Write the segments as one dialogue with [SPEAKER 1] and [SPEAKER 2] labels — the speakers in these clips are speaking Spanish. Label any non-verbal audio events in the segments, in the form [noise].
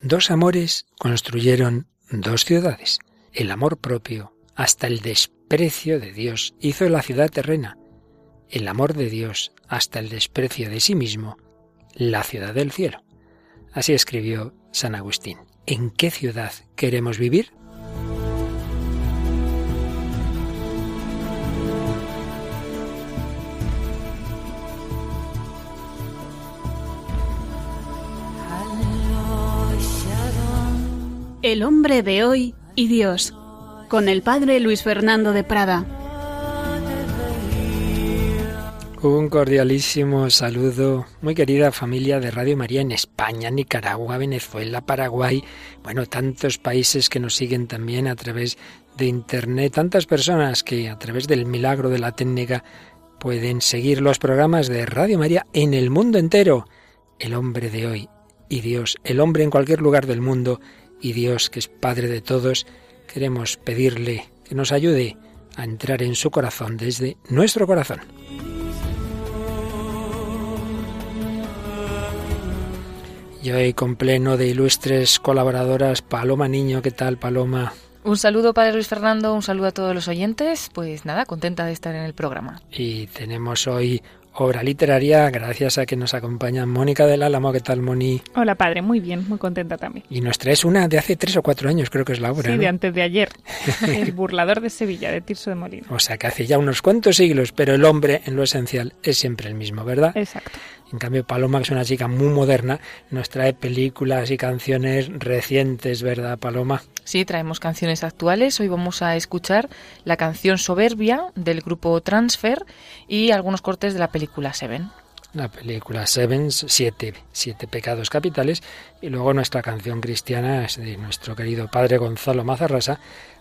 [SPEAKER 1] Dos amores construyeron dos ciudades. El amor propio, hasta el desprecio de Dios, hizo la ciudad terrena. El amor de Dios, hasta el desprecio de sí mismo, la ciudad del cielo. Así escribió San Agustín. ¿En qué ciudad queremos vivir?
[SPEAKER 2] El hombre de hoy y Dios, con el padre Luis Fernando de Prada.
[SPEAKER 1] Un cordialísimo saludo, muy querida familia de Radio María en España, Nicaragua, Venezuela, Paraguay, bueno, tantos países que nos siguen también a través de Internet, tantas personas que a través del milagro de la técnica pueden seguir los programas de Radio María en el mundo entero. El hombre de hoy y Dios, el hombre en cualquier lugar del mundo y Dios, que es Padre de todos, queremos pedirle que nos ayude a entrar en su corazón desde nuestro corazón. Y hoy con pleno de ilustres colaboradoras, Paloma Niño, ¿qué tal Paloma?
[SPEAKER 3] Un saludo para Luis Fernando, un saludo a todos los oyentes. Pues nada, contenta de estar en el programa.
[SPEAKER 1] Y tenemos hoy obra literaria, gracias a que nos acompaña Mónica del Álamo. ¿Qué tal, Moni?
[SPEAKER 4] Hola, padre, muy bien, muy contenta también.
[SPEAKER 1] Y nos traes una de hace tres o cuatro años, creo que es la obra.
[SPEAKER 4] Sí, de antes de ayer. [laughs] el burlador de Sevilla, de Tirso de Molina.
[SPEAKER 1] O sea, que hace ya unos cuantos siglos, pero el hombre en lo esencial es siempre el mismo, ¿verdad?
[SPEAKER 4] Exacto.
[SPEAKER 1] En cambio, Paloma, que es una chica muy moderna, nos trae películas y canciones recientes, ¿verdad, Paloma?
[SPEAKER 3] Sí, traemos canciones actuales. Hoy vamos a escuchar la canción Soberbia del grupo Transfer y algunos cortes de la película Seven.
[SPEAKER 1] La película Seven, siete, siete pecados capitales, y luego nuestra canción cristiana es de nuestro querido padre Gonzalo Mazarrasa,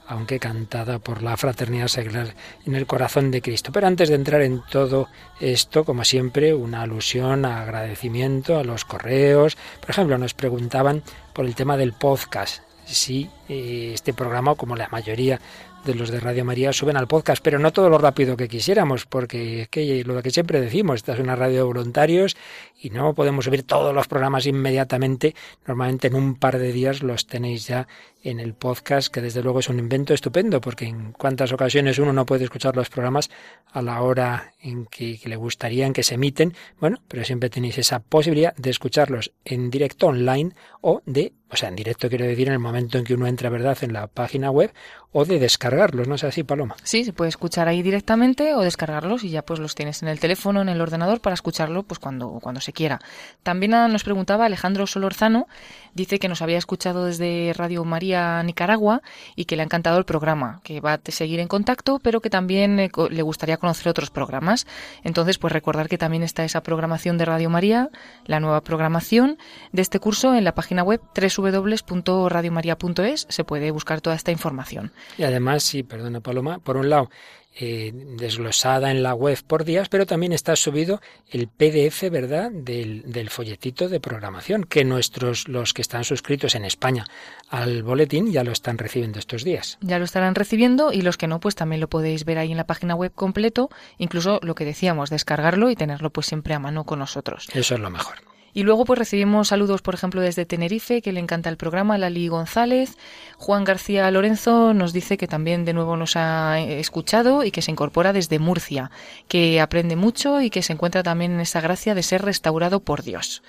[SPEAKER 1] aunque cantada por la fraternidad seglar en el corazón de Cristo. Pero antes de entrar en todo esto, como siempre, una alusión, agradecimiento a los correos. Por ejemplo, nos preguntaban por el tema del podcast. Si eh, este programa, como la mayoría de los de Radio María suben al podcast, pero no todo lo rápido que quisiéramos, porque es que lo que siempre decimos, esta es una radio de voluntarios y no podemos subir todos los programas inmediatamente. Normalmente en un par de días los tenéis ya en el podcast, que desde luego es un invento estupendo, porque en cuántas ocasiones uno no puede escuchar los programas a la hora en que, le gustaría, en que se emiten. Bueno, pero siempre tenéis esa posibilidad de escucharlos en directo online o de, o sea, en directo quiero decir en el momento en que uno entra, ¿verdad?, en la página web o de descargarlos, ¿no es así, Paloma?
[SPEAKER 3] Sí, se puede escuchar ahí directamente o descargarlos y ya pues los tienes en el teléfono, en el ordenador para escucharlo pues cuando, cuando quiera. También nos preguntaba Alejandro Solorzano, dice que nos había escuchado desde Radio María Nicaragua y que le ha encantado el programa, que va a seguir en contacto, pero que también eh, le gustaría conocer otros programas. Entonces, pues recordar que también está esa programación de Radio María, la nueva programación de este curso en la página web www.radiomaria.es, se puede buscar toda esta información.
[SPEAKER 1] Y además, sí, perdona Paloma, por un lado, eh, desglosada en la web por días, pero también está subido el PDF, ¿verdad?, del, del, folletito de programación, que nuestros, los que están suscritos en España al boletín, ya lo están recibiendo estos días.
[SPEAKER 3] Ya lo estarán recibiendo y los que no, pues también lo podéis ver ahí en la página web completo, incluso lo que decíamos, descargarlo y tenerlo pues siempre a mano con nosotros.
[SPEAKER 1] Eso es lo mejor.
[SPEAKER 3] Y luego pues recibimos saludos, por ejemplo, desde Tenerife, que le encanta el programa, Lali González. Juan García Lorenzo nos dice que también de nuevo nos ha escuchado y que se incorpora desde Murcia, que aprende mucho y que se encuentra también en esa gracia de ser restaurado por Dios.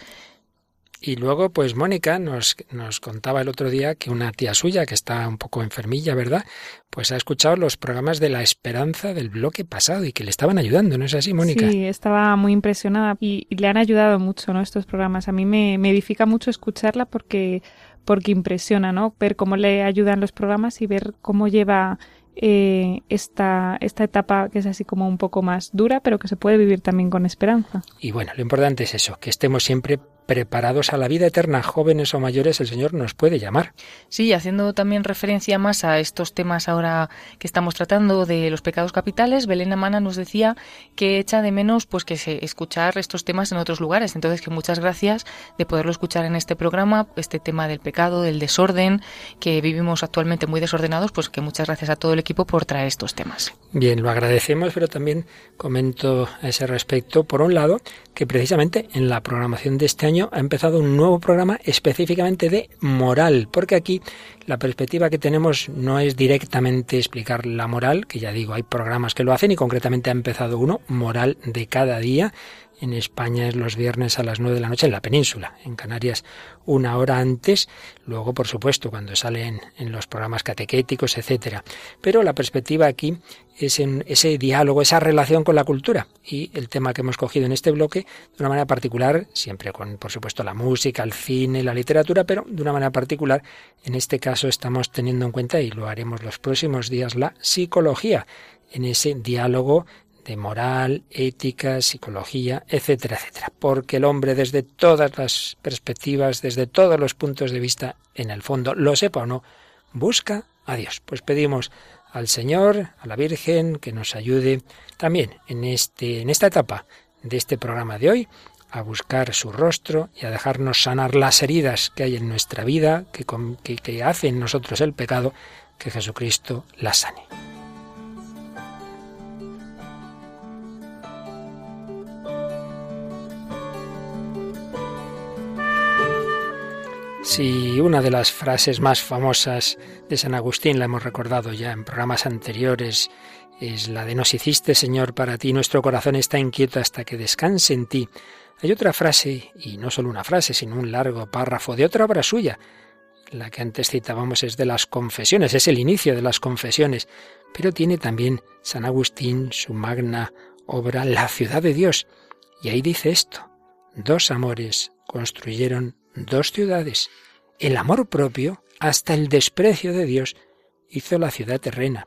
[SPEAKER 1] Y luego, pues Mónica nos, nos contaba el otro día que una tía suya, que está un poco enfermilla, ¿verdad? Pues ha escuchado los programas de la esperanza del bloque pasado y que le estaban ayudando, ¿no es así, Mónica?
[SPEAKER 4] Sí, estaba muy impresionada y, y le han ayudado mucho, ¿no? Estos programas. A mí me, me edifica mucho escucharla porque, porque impresiona, ¿no? Ver cómo le ayudan los programas y ver cómo lleva eh, esta, esta etapa que es así como un poco más dura, pero que se puede vivir también con esperanza.
[SPEAKER 1] Y bueno, lo importante es eso, que estemos siempre preparados a la vida eterna, jóvenes o mayores, el Señor nos puede llamar.
[SPEAKER 3] Sí, haciendo también referencia más a estos temas ahora que estamos tratando de los pecados capitales, Belén Amana nos decía que echa de menos pues que se escuchar estos temas en otros lugares. Entonces, que muchas gracias de poderlo escuchar en este programa, este tema del pecado, del desorden, que vivimos actualmente muy desordenados, pues que muchas gracias a todo el equipo por traer estos temas.
[SPEAKER 1] Bien, lo agradecemos, pero también comento a ese respecto, por un lado, que precisamente en la programación de este año ha empezado un nuevo programa específicamente de moral, porque aquí la perspectiva que tenemos no es directamente explicar la moral, que ya digo, hay programas que lo hacen y concretamente ha empezado uno, moral de cada día, en España es los viernes a las nueve de la noche en la península, en Canarias una hora antes, luego por supuesto cuando salen en los programas catequéticos, etcétera. Pero la perspectiva aquí es en ese diálogo, esa relación con la cultura y el tema que hemos cogido en este bloque de una manera particular, siempre con por supuesto la música, el cine, la literatura, pero de una manera particular en este caso estamos teniendo en cuenta y lo haremos los próximos días la psicología en ese diálogo de moral, ética, psicología, etcétera, etcétera. Porque el hombre desde todas las perspectivas, desde todos los puntos de vista, en el fondo, lo sepa o no, busca a Dios. Pues pedimos al Señor, a la Virgen, que nos ayude también en, este, en esta etapa de este programa de hoy a buscar su rostro y a dejarnos sanar las heridas que hay en nuestra vida, que, que, que hace en nosotros el pecado, que Jesucristo las sane. Si una de las frases más famosas de San Agustín la hemos recordado ya en programas anteriores, es la de nos hiciste, Señor, para ti, nuestro corazón está inquieto hasta que descanse en ti. Hay otra frase, y no solo una frase, sino un largo párrafo de otra obra suya. La que antes citábamos es de las confesiones, es el inicio de las confesiones, pero tiene también San Agustín su magna obra La ciudad de Dios. Y ahí dice esto, dos amores construyeron dos ciudades. El amor propio, hasta el desprecio de Dios, hizo la ciudad terrena.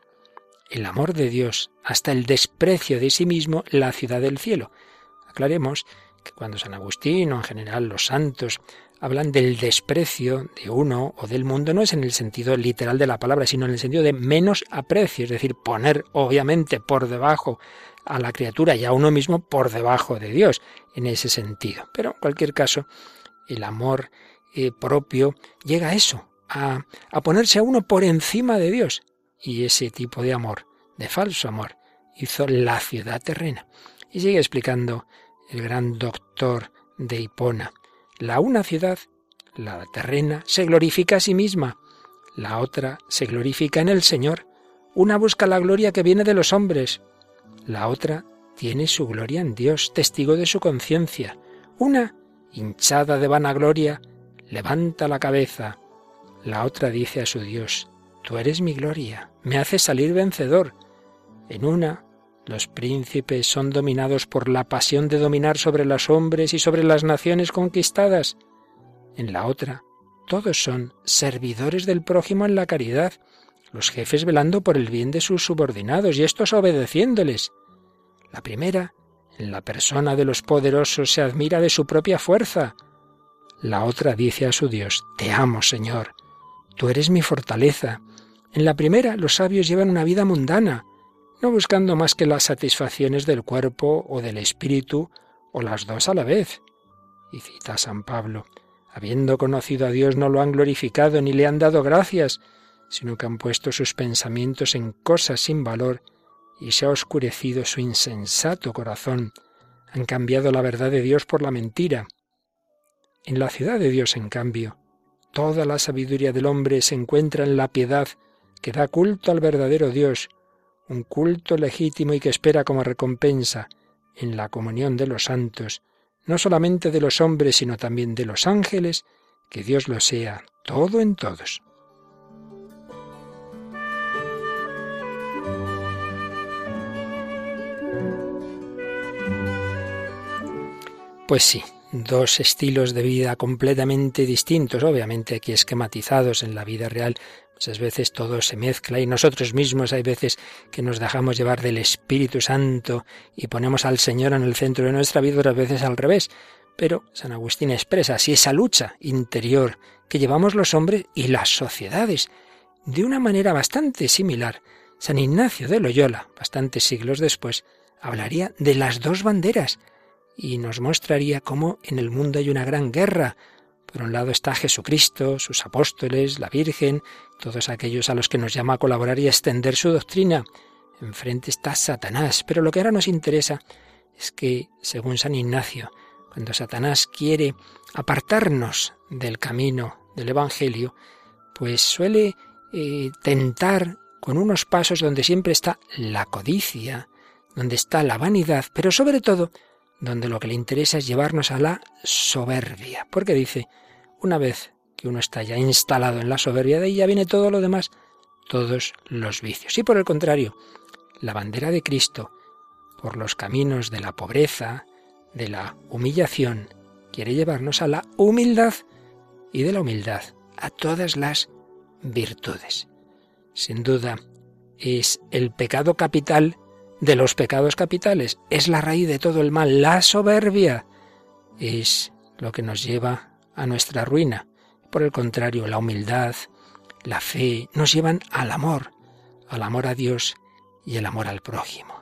[SPEAKER 1] El amor de Dios, hasta el desprecio de sí mismo, la ciudad del cielo. Aclaremos que cuando San Agustín o en general los santos hablan del desprecio de uno o del mundo, no es en el sentido literal de la palabra, sino en el sentido de menos aprecio, es decir, poner obviamente por debajo a la criatura y a uno mismo por debajo de Dios, en ese sentido. Pero en cualquier caso, el amor eh, propio llega a eso, a, a ponerse a uno por encima de Dios. Y ese tipo de amor, de falso amor, hizo la ciudad terrena. Y sigue explicando el gran doctor de Hipona. La una ciudad, la terrena, se glorifica a sí misma. La otra se glorifica en el Señor. Una busca la gloria que viene de los hombres. La otra tiene su gloria en Dios, testigo de su conciencia. Una hinchada de vanagloria, levanta la cabeza. La otra dice a su Dios, Tú eres mi gloria, me haces salir vencedor. En una, los príncipes son dominados por la pasión de dominar sobre los hombres y sobre las naciones conquistadas. En la otra, todos son servidores del prójimo en la caridad, los jefes velando por el bien de sus subordinados y estos obedeciéndoles. La primera en la persona de los poderosos se admira de su propia fuerza. La otra dice a su Dios, Te amo, Señor. Tú eres mi fortaleza. En la primera, los sabios llevan una vida mundana, no buscando más que las satisfacciones del cuerpo o del espíritu, o las dos a la vez. Y cita San Pablo, habiendo conocido a Dios no lo han glorificado ni le han dado gracias, sino que han puesto sus pensamientos en cosas sin valor y se ha oscurecido su insensato corazón. Han cambiado la verdad de Dios por la mentira. En la ciudad de Dios, en cambio, toda la sabiduría del hombre se encuentra en la piedad que da culto al verdadero Dios, un culto legítimo y que espera como recompensa en la comunión de los santos, no solamente de los hombres, sino también de los ángeles, que Dios lo sea todo en todos. Pues sí, dos estilos de vida completamente distintos, obviamente aquí esquematizados en la vida real. Muchas veces todo se mezcla y nosotros mismos hay veces que nos dejamos llevar del Espíritu Santo y ponemos al Señor en el centro de nuestra vida, otras veces al revés. Pero San Agustín expresa así esa lucha interior que llevamos los hombres y las sociedades de una manera bastante similar. San Ignacio de Loyola, bastantes siglos después, hablaría de las dos banderas, y nos mostraría cómo en el mundo hay una gran guerra. Por un lado está Jesucristo, sus apóstoles, la Virgen, todos aquellos a los que nos llama a colaborar y a extender su doctrina. Enfrente está Satanás, pero lo que ahora nos interesa es que, según San Ignacio, cuando Satanás quiere apartarnos del camino del Evangelio, pues suele eh, tentar con unos pasos donde siempre está la codicia, donde está la vanidad, pero sobre todo donde lo que le interesa es llevarnos a la soberbia, porque dice, una vez que uno está ya instalado en la soberbia, de ahí ya viene todo lo demás, todos los vicios. Y por el contrario, la bandera de Cristo, por los caminos de la pobreza, de la humillación, quiere llevarnos a la humildad y de la humildad a todas las virtudes. Sin duda, es el pecado capital de los pecados capitales, es la raíz de todo el mal, la soberbia es lo que nos lleva a nuestra ruina. Por el contrario, la humildad, la fe nos llevan al amor, al amor a Dios y el amor al prójimo.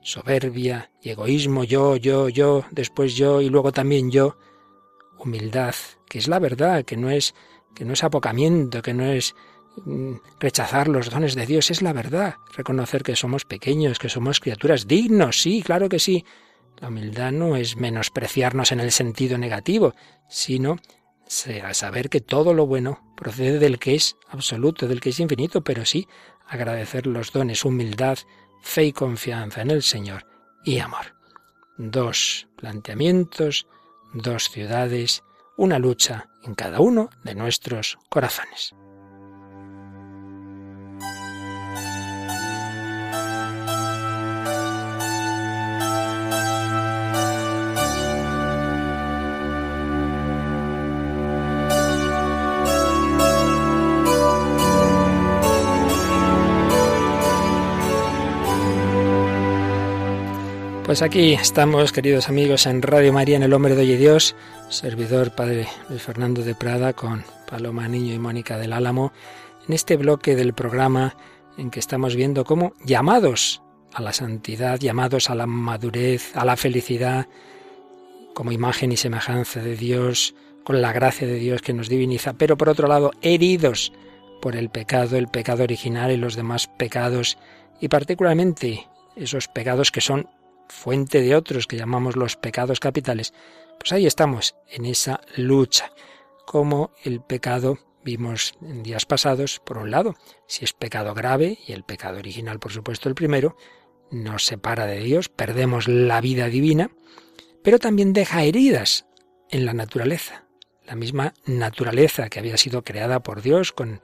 [SPEAKER 1] Soberbia y egoísmo, yo, yo, yo, después yo y luego también yo. Humildad, que es la verdad, que no es que no es apocamiento, que no es rechazar los dones de Dios, es la verdad. Reconocer que somos pequeños, que somos criaturas dignos, sí, claro que sí. La humildad no es menospreciarnos en el sentido negativo, sino saber que todo lo bueno procede del que es absoluto, del que es infinito, pero sí agradecer los dones, humildad, fe y confianza en el Señor y amor. Dos planteamientos, dos ciudades, una lucha en cada uno de nuestros corazones. Pues aquí estamos, queridos amigos, en Radio María, en El Hombre de Hoy Dios, servidor Padre Luis Fernando de Prada con Paloma Niño y Mónica del Álamo, en este bloque del programa en que estamos viendo cómo llamados a la santidad, llamados a la madurez, a la felicidad, como imagen y semejanza de Dios, con la gracia de Dios que nos diviniza, pero por otro lado, heridos por el pecado, el pecado original y los demás pecados, y particularmente esos pecados que son fuente de otros que llamamos los pecados capitales, pues ahí estamos, en esa lucha. Como el pecado, vimos en días pasados, por un lado, si es pecado grave, y el pecado original, por supuesto, el primero, nos separa de Dios, perdemos la vida divina, pero también deja heridas en la naturaleza. La misma naturaleza que había sido creada por Dios con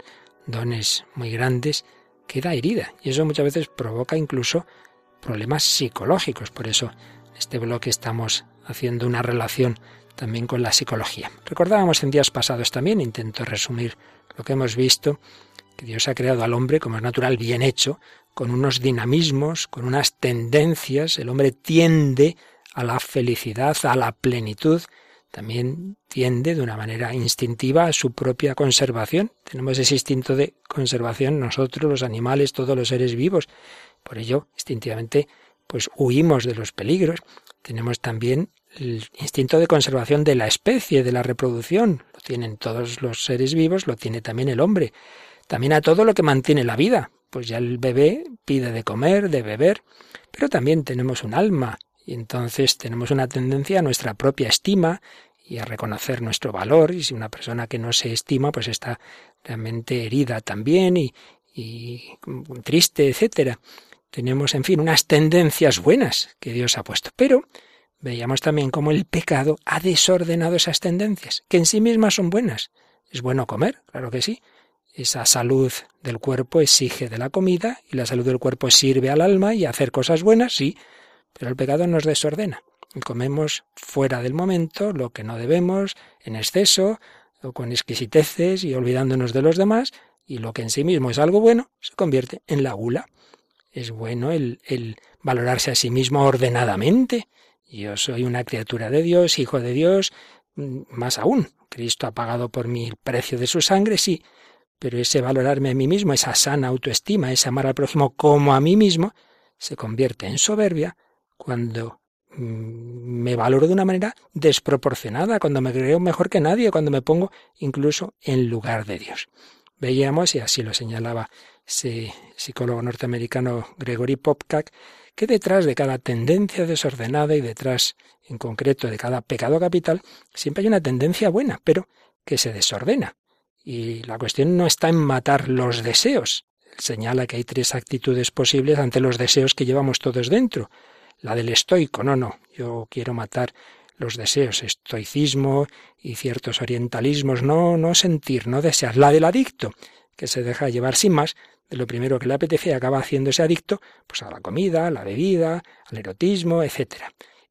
[SPEAKER 1] dones muy grandes, queda herida. Y eso muchas veces provoca incluso problemas psicológicos. Por eso en este bloque estamos haciendo una relación también con la psicología. Recordábamos en días pasados también, intento resumir lo que hemos visto, que Dios ha creado al hombre como es natural, bien hecho, con unos dinamismos, con unas tendencias. El hombre tiende a la felicidad, a la plenitud, también tiende de una manera instintiva a su propia conservación. Tenemos ese instinto de conservación nosotros, los animales, todos los seres vivos. Por ello, instintivamente, pues huimos de los peligros. Tenemos también el instinto de conservación de la especie, de la reproducción. Lo tienen todos los seres vivos, lo tiene también el hombre. También a todo lo que mantiene la vida. Pues ya el bebé pide de comer, de beber, pero también tenemos un alma y entonces tenemos una tendencia a nuestra propia estima y a reconocer nuestro valor y si una persona que no se estima pues está realmente herida también y, y triste, etcétera tenemos, en fin, unas tendencias buenas que Dios ha puesto. Pero veíamos también cómo el pecado ha desordenado esas tendencias, que en sí mismas son buenas. Es bueno comer, claro que sí. Esa salud del cuerpo exige de la comida y la salud del cuerpo sirve al alma y hacer cosas buenas, sí, pero el pecado nos desordena. Comemos fuera del momento lo que no debemos, en exceso o con exquisiteces y olvidándonos de los demás, y lo que en sí mismo es algo bueno se convierte en la gula es bueno el, el valorarse a sí mismo ordenadamente. Yo soy una criatura de Dios, hijo de Dios, mm, más aún. Cristo ha pagado por mí el precio de su sangre, sí, pero ese valorarme a mí mismo, esa sana autoestima, ese amar al prójimo como a mí mismo, se convierte en soberbia cuando mm, me valoro de una manera desproporcionada, cuando me creo mejor que nadie, cuando me pongo incluso en lugar de Dios. Veíamos, y así lo señalaba ese psicólogo norteamericano Gregory Popcak, que detrás de cada tendencia desordenada y detrás, en concreto, de cada pecado capital, siempre hay una tendencia buena, pero que se desordena. Y la cuestión no está en matar los deseos. Él señala que hay tres actitudes posibles ante los deseos que llevamos todos dentro. La del estoico, no, no, yo quiero matar los deseos, estoicismo y ciertos orientalismos, no, no sentir, no desear. La del adicto, que se deja llevar sin más de lo primero que le apetece y acaba haciéndose adicto pues a la comida, a la bebida, al erotismo, etc.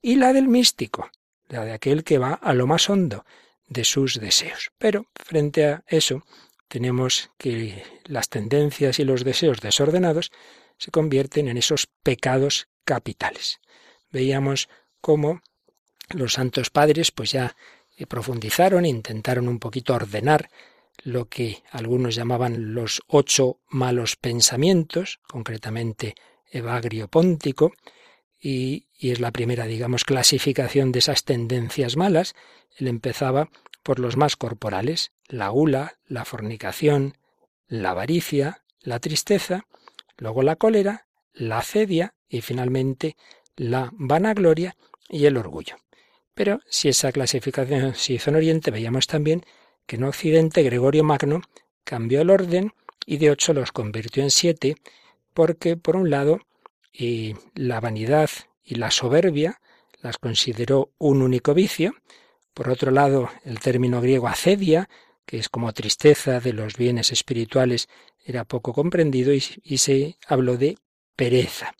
[SPEAKER 1] Y la del místico, la de aquel que va a lo más hondo de sus deseos. Pero frente a eso tenemos que las tendencias y los deseos desordenados se convierten en esos pecados capitales. Veíamos cómo los santos padres pues ya profundizaron, intentaron un poquito ordenar lo que algunos llamaban los ocho malos pensamientos, concretamente Evagrio Póntico, y, y, es la primera, digamos, clasificación de esas tendencias malas. Él empezaba por los más corporales, la gula, la fornicación, la avaricia, la tristeza, luego la cólera, la acedia y finalmente la vanagloria y el orgullo. Pero si esa clasificación se hizo en Oriente, veíamos también que en Occidente Gregorio Magno cambió el orden y de ocho los convirtió en siete, porque, por un lado, y la vanidad y la soberbia las consideró un único vicio, por otro lado, el término griego acedia, que es como tristeza de los bienes espirituales, era poco comprendido y, y se habló de pereza.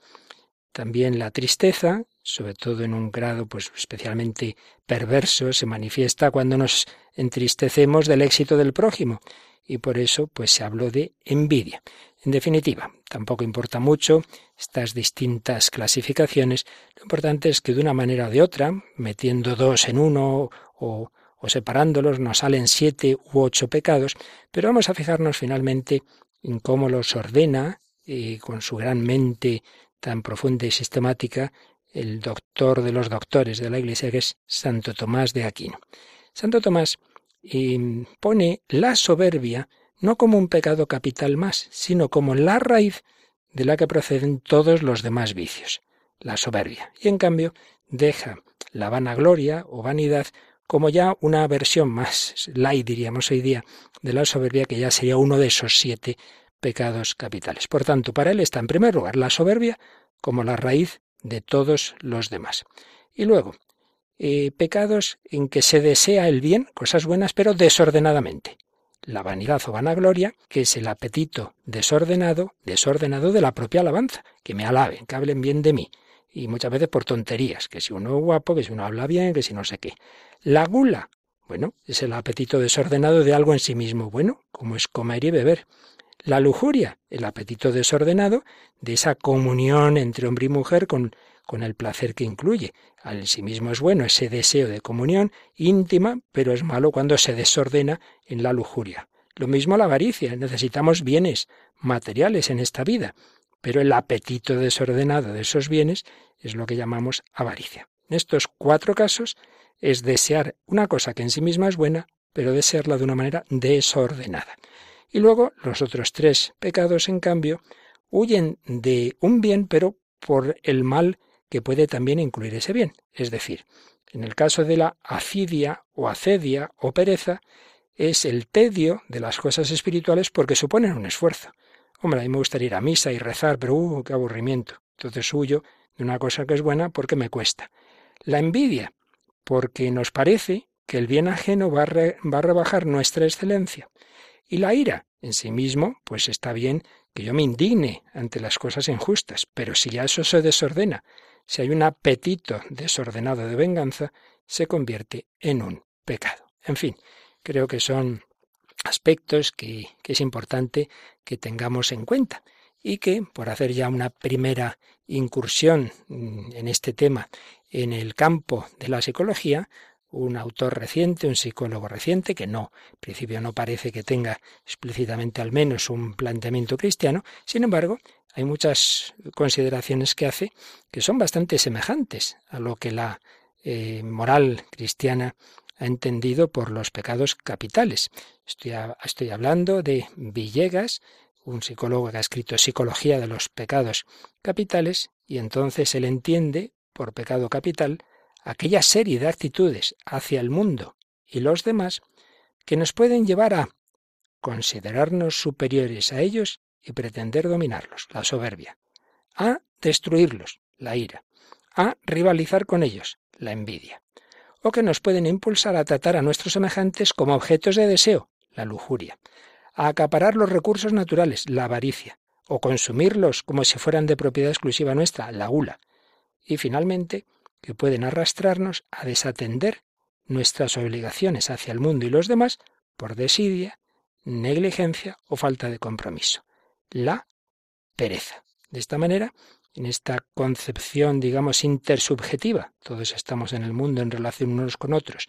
[SPEAKER 1] También la tristeza, sobre todo en un grado pues especialmente perverso, se manifiesta cuando nos entristecemos del éxito del prójimo y por eso pues se habló de envidia. En definitiva, tampoco importa mucho estas distintas clasificaciones, lo importante es que de una manera o de otra, metiendo dos en uno o, o separándolos, nos salen siete u ocho pecados, pero vamos a fijarnos finalmente en cómo los ordena y con su gran mente tan profunda y sistemática el doctor de los doctores de la Iglesia, que es Santo Tomás de Aquino. Santo Tomás pone la soberbia no como un pecado capital más, sino como la raíz de la que proceden todos los demás vicios, la soberbia. Y en cambio deja la vanagloria o vanidad como ya una versión más light, diríamos hoy día, de la soberbia, que ya sería uno de esos siete pecados capitales. Por tanto, para él está en primer lugar la soberbia como la raíz de todos los demás. Y luego, eh, pecados en que se desea el bien, cosas buenas, pero desordenadamente. La vanidad o vanagloria, que es el apetito desordenado, desordenado de la propia alabanza, que me alaben, que hablen bien de mí. Y muchas veces por tonterías, que si uno es guapo, que si uno habla bien, que si no sé qué. La gula, bueno, es el apetito desordenado de algo en sí mismo bueno, como es comer y beber. La lujuria, el apetito desordenado de esa comunión entre hombre y mujer con, el placer que incluye. Al sí mismo es bueno ese deseo de comunión íntima, pero es malo cuando se desordena en la lujuria. Lo mismo la avaricia, necesitamos bienes materiales en esta vida, pero el apetito desordenado de esos bienes es lo que llamamos avaricia. En estos cuatro casos es desear una cosa que en sí misma es buena, pero desearla de una manera desordenada. Y luego los otros tres pecados, en cambio, huyen de un bien, pero por el mal que puede también incluir ese bien. Es decir, en el caso de la acidia o acedia o pereza, es el tedio de las cosas espirituales porque suponen un esfuerzo. Hombre, a mí me gustaría ir a misa y rezar, pero ¡uh, qué aburrimiento! Entonces huyo de una cosa que es buena porque me cuesta. La envidia, porque nos parece que el bien ajeno va a, va a rebajar nuestra excelencia. Y la ira, en sí mismo, pues está bien que yo me indigne ante las cosas injustas, pero si ya eso se desordena, si hay un apetito desordenado de venganza, se convierte en un pecado. En fin, creo que son aspectos que, que es importante que tengamos en cuenta y que, por hacer ya una primera incursión mm, en este tema en el campo de la psicología, un autor reciente, un psicólogo reciente, que no, en principio no parece que tenga explícitamente al menos un planteamiento cristiano, sin embargo, hay muchas consideraciones que hace que son bastante semejantes a lo que la eh, moral cristiana ha entendido por los pecados capitales. Estoy, estoy hablando de Villegas, un psicólogo que ha escrito Psicología de los Pecados Capitales, Y entonces él entiende, por pecado capital, aquella serie de actitudes hacia el mundo y los demás que nos pueden llevar a considerarnos superiores a ellos y pretender dominarlos, la soberbia, a destruirlos, la ira, a rivalizar con ellos, la envidia, o que nos pueden impulsar a tratar a nuestros semejantes como objetos de deseo, la lujuria, a acaparar los recursos naturales, la avaricia, o consumirlos como si fueran de propiedad exclusiva nuestra, la gula, y finalmente que pueden arrastrarnos a desatender nuestras obligaciones hacia el mundo y los demás por desidia, negligencia o falta de compromiso. La pereza. De esta manera, en esta concepción, digamos, intersubjetiva, todos estamos en el mundo en relación unos con otros,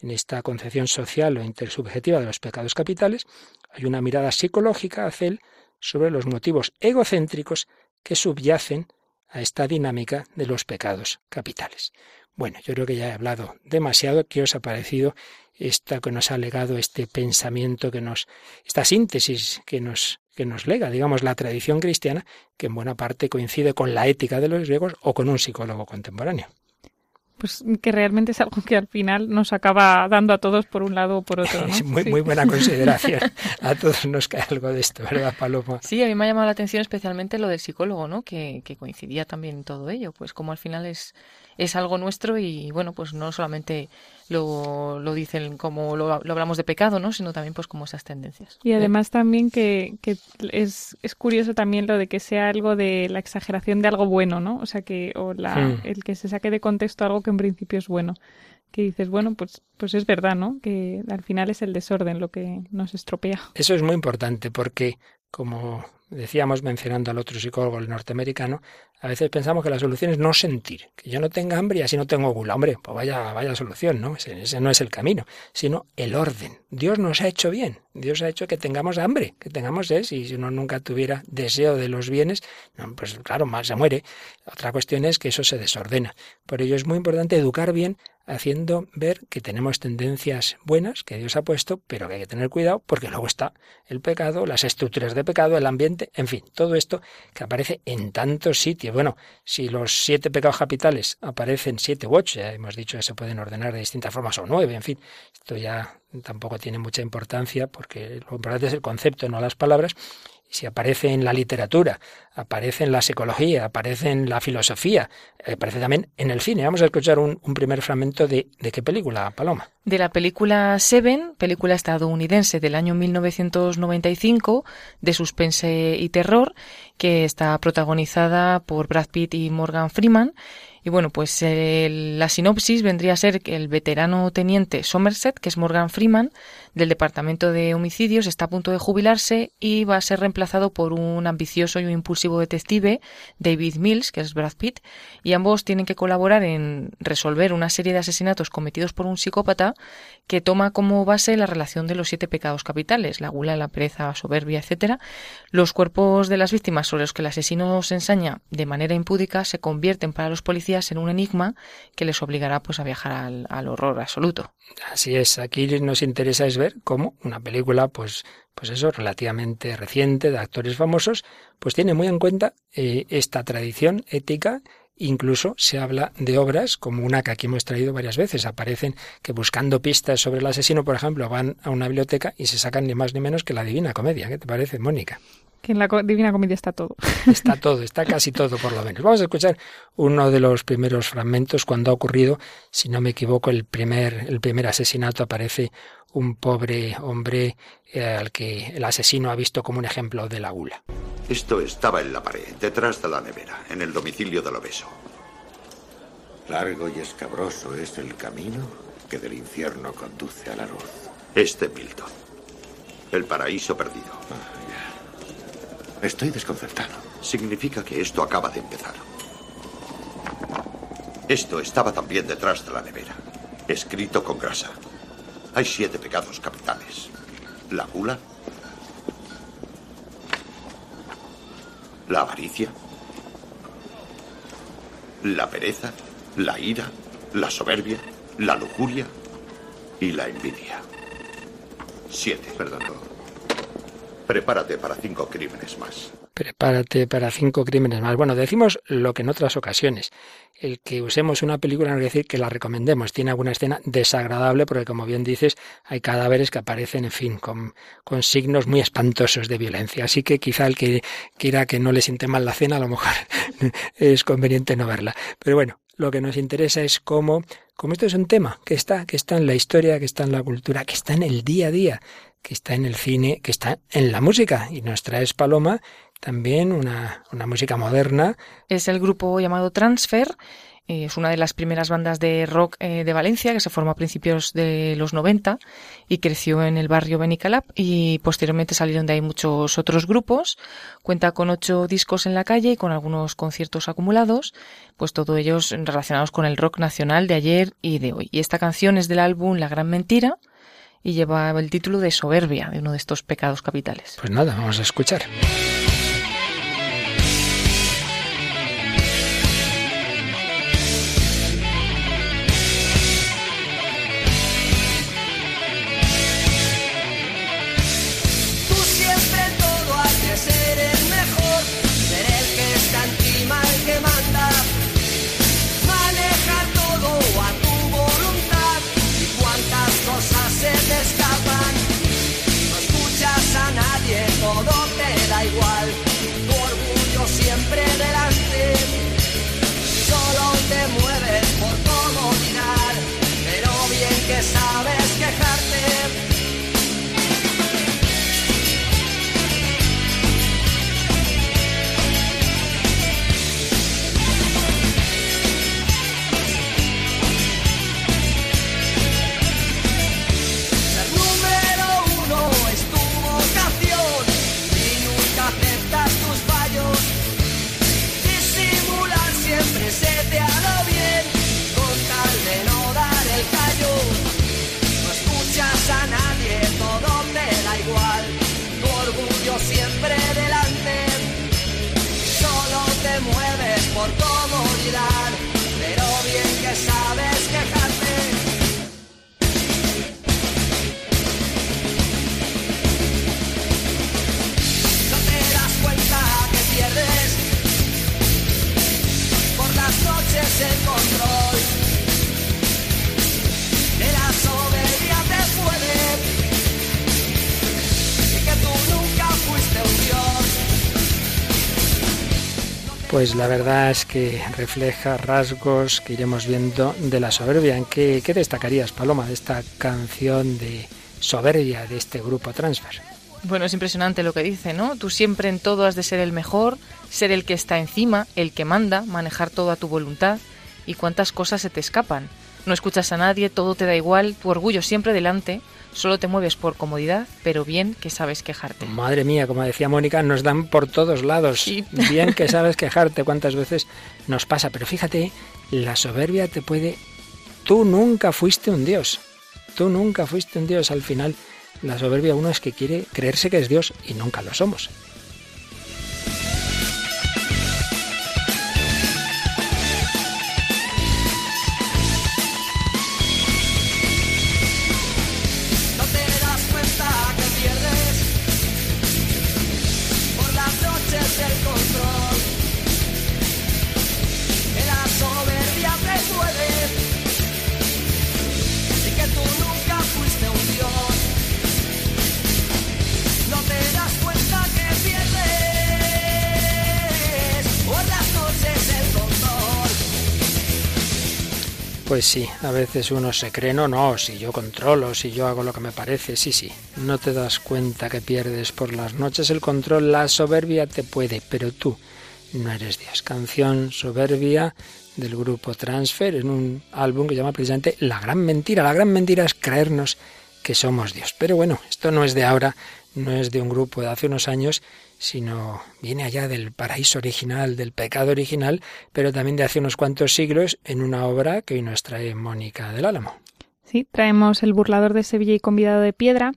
[SPEAKER 1] en esta concepción social o intersubjetiva de los pecados capitales, hay una mirada psicológica hacia él sobre los motivos egocéntricos que subyacen a esta dinámica de los pecados capitales. Bueno, yo creo que ya he hablado demasiado. ¿Qué os ha parecido esta que nos ha legado este pensamiento que nos, esta síntesis que nos, que nos lega, digamos, la tradición cristiana, que en buena parte coincide con la ética de los griegos o con un psicólogo contemporáneo?
[SPEAKER 4] Pues que realmente es algo que al final nos acaba dando a todos por un lado o por otro. [laughs] ¿no?
[SPEAKER 1] muy, muy buena [laughs] consideración. A todos nos cae algo de esto, ¿verdad, Paloma?
[SPEAKER 3] Sí, a mí me ha llamado la atención especialmente lo del psicólogo, ¿no? Que, que coincidía también en todo ello, pues como al final es, es algo nuestro y bueno, pues no solamente lo, lo dicen como lo, hablamos de pecado, ¿no? Sino también pues como esas tendencias.
[SPEAKER 4] Y además también que, que es, es, curioso también lo de que sea algo de la exageración de algo bueno, ¿no? O sea que, o la, el que se saque de contexto algo que en principio es bueno. Que dices, bueno, pues, pues es verdad, ¿no? Que al final es el desorden lo que nos estropea.
[SPEAKER 1] Eso es muy importante porque, como decíamos mencionando al otro psicólogo, el norteamericano, a veces pensamos que la solución es no sentir, que yo no tenga hambre y así no tengo gula. Hombre, pues vaya, vaya solución, ¿no? Ese, no es el camino, sino el orden. Dios nos ha hecho bien, Dios ha hecho que tengamos hambre, que tengamos sed. Si uno nunca tuviera deseo de los bienes, pues claro, más se muere. Otra cuestión es que eso se desordena. Por ello es muy importante educar bien haciendo ver que tenemos tendencias buenas que Dios ha puesto, pero que hay que tener cuidado porque luego está el pecado, las estructuras de pecado, el ambiente, en fin, todo esto que aparece en tantos sitios. Bueno, si los siete pecados capitales aparecen siete u ocho, ya hemos dicho que se pueden ordenar de distintas formas o nueve, en fin, esto ya tampoco tiene mucha importancia porque lo importante es el concepto, no las palabras, si aparece en la literatura, aparece en la psicología, aparece en la filosofía, eh, aparece también en el cine. Vamos a escuchar un, primer fragmento de, de, qué película, Paloma.
[SPEAKER 3] De la película Seven, película estadounidense del año 1995, de suspense y terror, que está protagonizada por Brad Pitt y Morgan Freeman y bueno, pues la sinopsis vendría a ser que el veterano teniente Somerset, que es Morgan Freeman, del Departamento de Homicidios, está a punto de jubilarse y va a ser reemplazado por un ambicioso y un impulsivo detective, David Mills, que es Brad Pitt, y ambos tienen que colaborar en resolver una serie de asesinatos cometidos por un psicópata que toma como base la relación de los siete pecados capitales, la gula, la pereza, la soberbia, etc. Los cuerpos de las víctimas sobre los que el asesino se ensaña de manera impúdica se convierten para los policías en un enigma que les obligará pues a viajar al, horror absoluto.
[SPEAKER 1] Así es, aquí nos interesa es ver cómo una película, pues, pues eso, relativamente reciente, de actores famosos, pues tiene muy en cuenta eh, esta tradición ética Incluso se habla de obras como una que aquí hemos traído varias veces. Aparecen que buscando pistas sobre el asesino, por ejemplo, van a una biblioteca y se sacan ni más ni menos que la Divina Comedia. ¿Qué te parece, Mónica?
[SPEAKER 4] Que en la Divina Comedia está todo. [laughs]
[SPEAKER 1] Está todo, está casi todo por lo menos. Vamos a escuchar uno de los primeros fragmentos cuando ha ocurrido, si no me equivoco, el primer, el primer asesinato aparece un pobre hombre eh, al que el asesino ha visto como un ejemplo de la gula.
[SPEAKER 5] Esto estaba en la pared, detrás de la nevera, en el domicilio del obeso.
[SPEAKER 6] Largo y escabroso es el camino que del infierno conduce a la luz.
[SPEAKER 5] Este Milton. El paraíso perdido. Ah.
[SPEAKER 6] Estoy desconcertado.
[SPEAKER 5] Significa que esto acaba de empezar. Esto estaba también detrás de la nevera, escrito con grasa. Hay siete pecados capitales. La gula, la avaricia, la pereza, la ira, la soberbia, la lujuria y la envidia. Siete.
[SPEAKER 6] Perdón.
[SPEAKER 5] Prepárate para cinco crímenes más.
[SPEAKER 1] Prepárate para cinco crímenes más. Bueno, decimos lo que en otras ocasiones. El que usemos una película no quiere decir que la recomendemos. Tiene alguna escena desagradable porque, como bien dices, hay cadáveres que aparecen, en fin, con, con signos muy espantosos de violencia. Así que quizá el que quiera que no le siente mal la cena, a lo mejor [laughs] es conveniente no verla. Pero bueno, lo que nos interesa es cómo, como esto es un tema que está, que está en la historia, que está en la cultura, que está en el día a día que está en el cine, que está en la música. Y nos traes, Paloma, también una, una música moderna.
[SPEAKER 3] Es el grupo llamado Transfer. Eh, es una de las primeras bandas de rock eh, de Valencia que se formó a principios de los 90 y creció en el barrio Benicalap y posteriormente salieron de ahí muchos otros grupos. Cuenta con ocho discos en la calle y con algunos conciertos acumulados, pues todos ellos relacionados con el rock nacional de ayer y de hoy. Y esta canción es del álbum La Gran Mentira y lleva el título de soberbia, de uno de estos pecados capitales.
[SPEAKER 1] Pues nada, vamos a escuchar. Pues la verdad es que refleja rasgos que iremos viendo de la soberbia. ¿En qué, qué destacarías, Paloma, de esta canción de soberbia de este grupo Transfer?
[SPEAKER 3] Bueno, es impresionante lo que dice, ¿no? Tú siempre en todo has de ser el mejor, ser el que está encima, el que manda, manejar todo a tu voluntad. ¿Y cuántas cosas se te escapan? No escuchas a nadie, todo te da igual, tu orgullo siempre delante, Solo te mueves por comodidad, pero bien que sabes quejarte.
[SPEAKER 1] Madre mía, como decía Mónica, nos dan por todos lados. Bien que sabes [laughs] quejarte, cuántas veces nos pasa. Pero fíjate, la soberbia te puede... Tú nunca fuiste un dios. Tú nunca fuiste un dios. Al final, la soberbia uno es que quiere creerse que es dios y nunca lo somos. Pues sí, a veces uno se cree, no, no, si yo controlo, si yo hago lo que me parece, sí, sí, no te das cuenta que pierdes por las noches el control, la soberbia te puede, pero tú no eres Dios. Canción soberbia del grupo Transfer en un álbum que llama precisamente La Gran Mentira. La Gran Mentira es creernos que somos Dios. Pero bueno, esto no es de ahora, no es de un grupo de hace unos años, sino viene allá del paraíso original, del pecado original, pero también de hace unos cuantos siglos en una obra que hoy nos trae Mónica del Álamo.
[SPEAKER 4] Sí, traemos el burlador de Sevilla y convidado de piedra.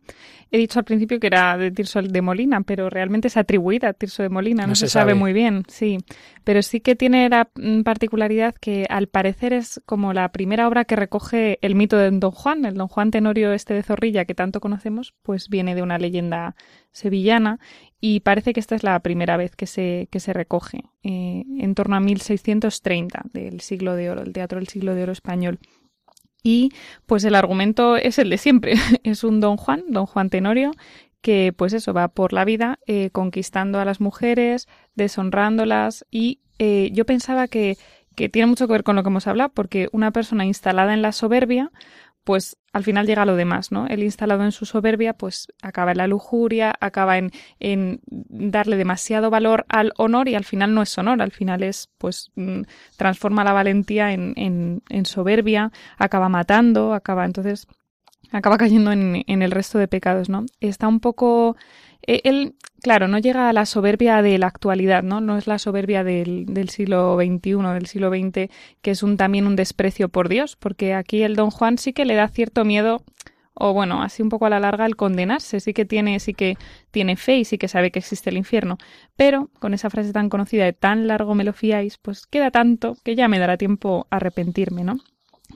[SPEAKER 4] He dicho al principio que era de Tirso de Molina, pero realmente es atribuida a Tirso de Molina, no, se, sabe. muy bien, sí. Pero sí que tiene la mm, particularidad que al parecer es como la primera obra que recoge el mito de Don Juan, el Don Juan Tenorio este de Zorrilla que tanto conocemos, pues viene de una leyenda sevillana y parece que esta es la primera vez que se, que se recoge, eh, en torno a 1630 del siglo de oro, el teatro del siglo de oro español. Y pues el argumento es el de siempre. [laughs] es un don Juan, don Juan Tenorio, que pues eso va por la vida eh, conquistando a las mujeres, deshonrándolas y eh, yo pensaba que, que tiene mucho que ver con lo que hemos hablado porque una persona instalada en la soberbia pues al final llega lo demás, ¿no? El instalado en su soberbia, pues acaba en la lujuria, acaba en, en, darle demasiado valor al honor y al final no es honor, al final es, pues, mm, transforma la valentía en, en, en soberbia, acaba matando, acaba, entonces, acaba cayendo en, el resto de pecados, ¿no? Está un poco eh, él, claro, no llega a la soberbia de la actualidad, ¿no? No es la soberbia del, del siglo XXI, del siglo XX, que es un, también un desprecio por Dios, porque aquí el don Juan sí que le da cierto miedo o bueno, así un poco a la larga el condenarse, sí que tiene, sí que tiene fe y sí que sabe que existe el infierno, pero con esa frase tan conocida de tan largo me lo fiáis, pues queda tanto que ya me dará tiempo a arrepentirme, ¿no?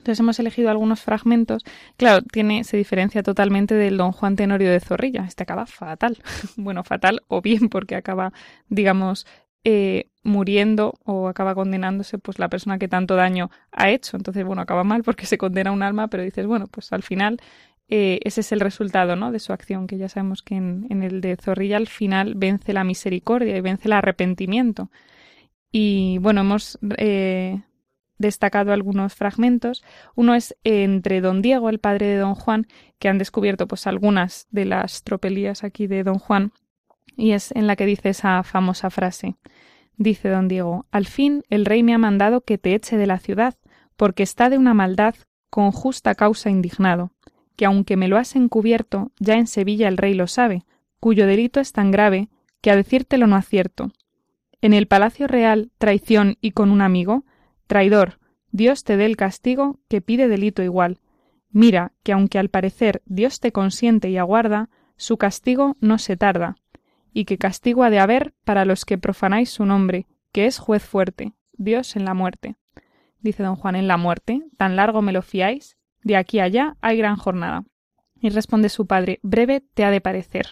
[SPEAKER 4] Entonces hemos elegido algunos fragmentos. Claro, tiene, se diferencia totalmente del Don Juan Tenorio de Zorrilla. Este acaba fatal. [laughs] bueno, fatal o bien porque acaba, digamos, eh, muriendo o acaba condenándose pues la persona que tanto daño ha hecho. Entonces, bueno, acaba mal porque se condena un alma, pero dices, bueno, pues al final eh, ese es el resultado ¿no? de su acción, que ya sabemos que en, el de Zorrilla al final vence la misericordia y vence el arrepentimiento. Y bueno, hemos eh, destacado algunos fragmentos. Uno es entre don Diego, el padre de don Juan, que han descubierto pues algunas de las tropelías aquí de don Juan, y es en la que dice esa famosa frase. Dice don Diego, al fin el rey me ha mandado que te eche de la ciudad, porque está de una maldad con justa causa indignado, que aunque me lo has encubierto, ya en Sevilla el rey lo sabe, cuyo delito es tan grave que a decírtelo no acierto. En el palacio real, traición y con un amigo, Traidor, Dios te dé el castigo que pide delito igual. Mira que aunque al parecer Dios te consiente y aguarda, su castigo no se tarda, y que castigo ha de haber para los que profanáis su nombre, que es juez fuerte, Dios en la muerte. Dice don Juan en la muerte, tan largo me lo fiáis, de aquí allá hay gran jornada. Y responde su padre, breve te ha de parecer.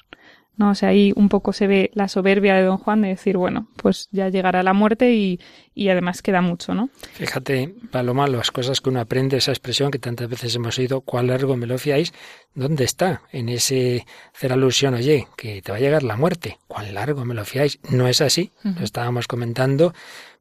[SPEAKER 4] ¿No? O sea, ahí un poco se ve la soberbia de Don Juan de decir, bueno, pues ya llegará la muerte y, y además queda mucho, ¿no?
[SPEAKER 1] Fíjate, Paloma, las cosas que uno aprende, esa expresión que tantas veces hemos oído, ¿cuál largo me lo fiáis? ¿Dónde está? En ese hacer alusión, oye, que te va a llegar la muerte. ¿Cuál largo me lo fiáis? No es así. Lo estábamos comentando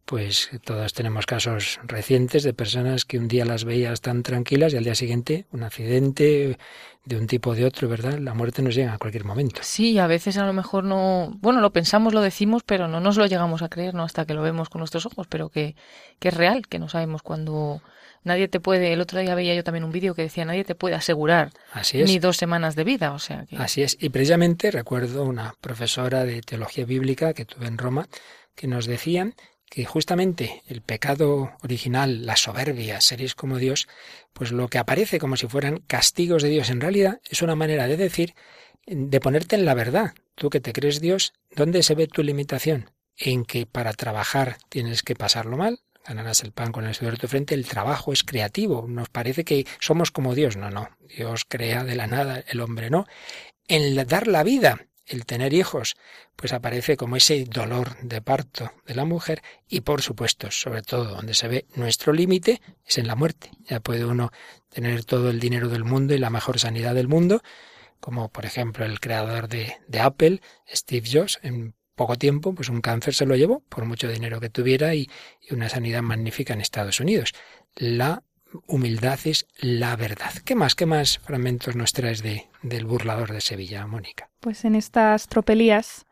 [SPEAKER 1] pues todos tenemos casos recientes de personas que un día las veías tan tranquilas y al día siguiente un accidente de un tipo o de otro, ¿verdad? La muerte nos llega a cualquier momento.
[SPEAKER 3] Sí, a veces a lo mejor no, bueno, lo pensamos, lo decimos, pero no nos lo llegamos a creer, ¿no? Hasta que lo vemos con nuestros ojos, pero que, que es real, que no sabemos cuándo nadie te puede, el otro día veía yo también un vídeo que decía, nadie te puede asegurar ni dos semanas de vida, o sea que...
[SPEAKER 1] Así es, y precisamente recuerdo una profesora de teología bíblica que tuve en Roma que nos decían que justamente el pecado original, la soberbia, seréis como Dios, pues lo que aparece como si fueran castigos de Dios en realidad es una manera de decir, de ponerte en la verdad. Tú que te crees Dios, ¿dónde se ve tu limitación? En que para trabajar tienes que pasarlo mal, ganarás el pan con el sudor de tu frente, el trabajo es creativo. Nos parece que somos como Dios. No, no. Dios crea de la nada, el hombre no. En dar la vida, el tener hijos, pues aparece como ese dolor de parto de la mujer y por supuesto, sobre todo donde se ve nuestro límite, es en la muerte. Ya puede uno tener todo el dinero del mundo y la mejor sanidad del mundo, como por ejemplo el creador de, Apple, Steve Jobs, en poco tiempo, pues un cáncer se lo llevó, por mucho dinero que tuviera y una sanidad magnífica en Estados Unidos. La humildad es la verdad. ¿Qué más, qué más fragmentos nos traes de, del burlador de Sevilla, Mónica?
[SPEAKER 4] Pues en estas tropelías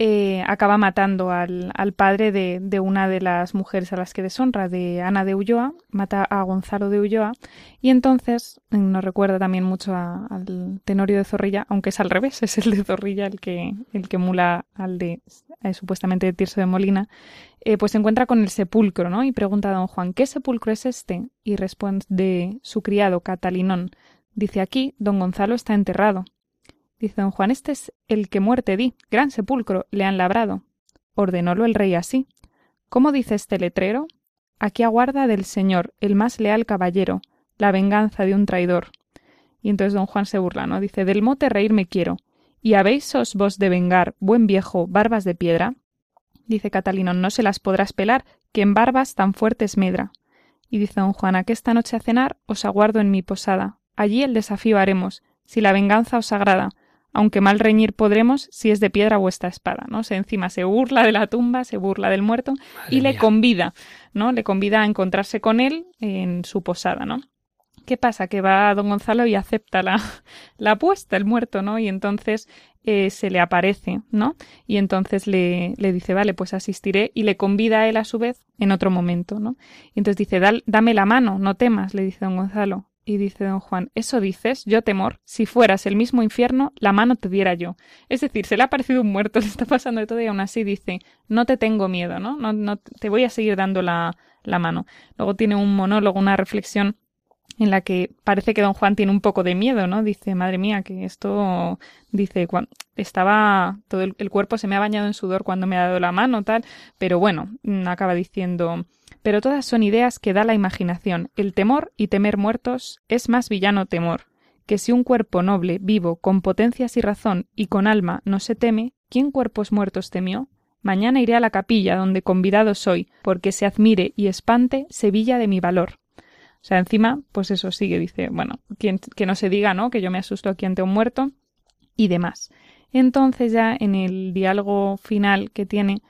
[SPEAKER 4] eh, acaba matando al, al padre de, de, una de las mujeres a las que deshonra, de Ana de Ulloa, mata a Gonzalo de Ulloa, y entonces nos recuerda también mucho al Tenorio de Zorrilla, aunque es al revés, [laughs] es el de Zorrilla el que, el que mula al de eh, supuestamente de Tirso de Molina, eh, pues se encuentra con el sepulcro, ¿no? Y pregunta a don Juan, ¿qué sepulcro es este? Y responde su criado, Catalinón. Dice aquí, don Gonzalo está enterrado. Dice don Juan, este es el que muerte di, gran sepulcro, le han labrado. Ordenólo el rey así. ¿Cómo dice este letrero? Aquí aguarda del Señor, el más leal caballero, la venganza de un traidor. Y entonces don Juan se burla, ¿no? Dice, del mote reír me quiero. ¿Y habéis os vos de vengar, buen viejo, barbas de piedra? Dice Catalino, no se las podrás pelar, que en barbas tan fuertes medra. Y dice don Juan, a que esta noche a cenar os aguardo en mi posada. Allí el desafío haremos, si la venganza os agrada, aunque mal reñir podremos si es de piedra vuestra espada, ¿no? Se encima se burla de la tumba, se burla del muerto y le convida, ¿no? Le convida a encontrarse con él en su posada, ¿no? ¿Qué pasa? Que va don Gonzalo y acepta la, [laughs] la apuesta, el muerto, ¿no? Y entonces eh, se le aparece, ¿no? Y entonces le, le, dice, vale, pues asistiré y le convida a él a su vez en otro momento, ¿no? Y entonces dice, dame la mano, no temas, le dice don Gonzalo. Y dice don Juan, ¿eso dices? Yo temor, si fueras el mismo infierno, la mano te diera yo. Es decir, se le ha parecido un muerto, [laughs] le está pasando de todo y aún así dice, no te tengo miedo, ¿no? No, no te voy a seguir dando la, la mano. Luego tiene un monólogo, una reflexión en la que parece que don Juan tiene un poco de miedo, ¿no? Dice, madre mía, que esto, dice, estaba, todo el, el, cuerpo se me ha bañado en sudor cuando me ha dado la mano, tal, pero bueno, acaba diciendo, pero todas son ideas que da la imaginación. El temor y temer muertos es más villano temor, que si un cuerpo noble, vivo, con potencias y razón y con alma no se teme, ¿quién cuerpos muertos temió? Mañana iré a la capilla donde convidado soy, porque se admire y espante Sevilla de mi valor. O sea, encima, pues eso sigue, dice, bueno, que no se diga, ¿no? Que yo me asusto aquí ante un muerto y demás. Entonces ya en el diálogo final que tiene,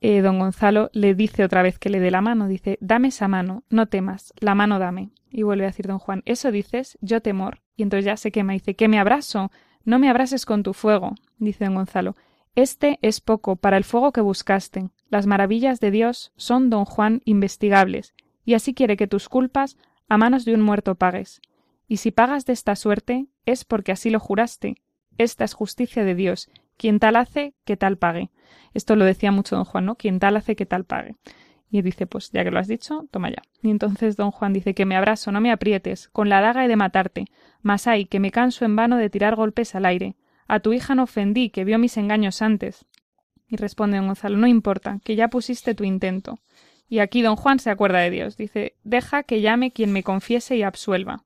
[SPEAKER 4] eh, don Gonzalo le dice otra vez que le dé la mano, dice, dame esa mano, no temas, la mano dame. Y vuelve a decir don Juan, eso dices, yo temor. Y entonces ya se quema, dice, que me abrazo, no me abrases con tu fuego, dice don Gonzalo. Este es poco para el fuego que buscaste. Las maravillas de Dios son, don Juan, investigables, y así quiere que tus culpas a manos de un muerto pagues. Y si pagas de esta suerte, es porque así lo juraste. Esta es justicia de Dios. Quien tal hace, que tal pague. Esto lo decía mucho don Juan, ¿no? Quien tal hace, que tal pague. Y dice, pues ya que lo has dicho, toma ya. Y entonces don Juan dice, que me abrazo, no me aprietes, con la daga he de matarte. Mas hay, que me canso en vano de tirar golpes al aire. A tu hija no ofendí, que vio mis engaños antes. Y responde don Gonzalo, no importa, que ya pusiste tu intento. Y aquí don Juan se acuerda de Dios. Dice, deja que llame quien me confiese y absuelva.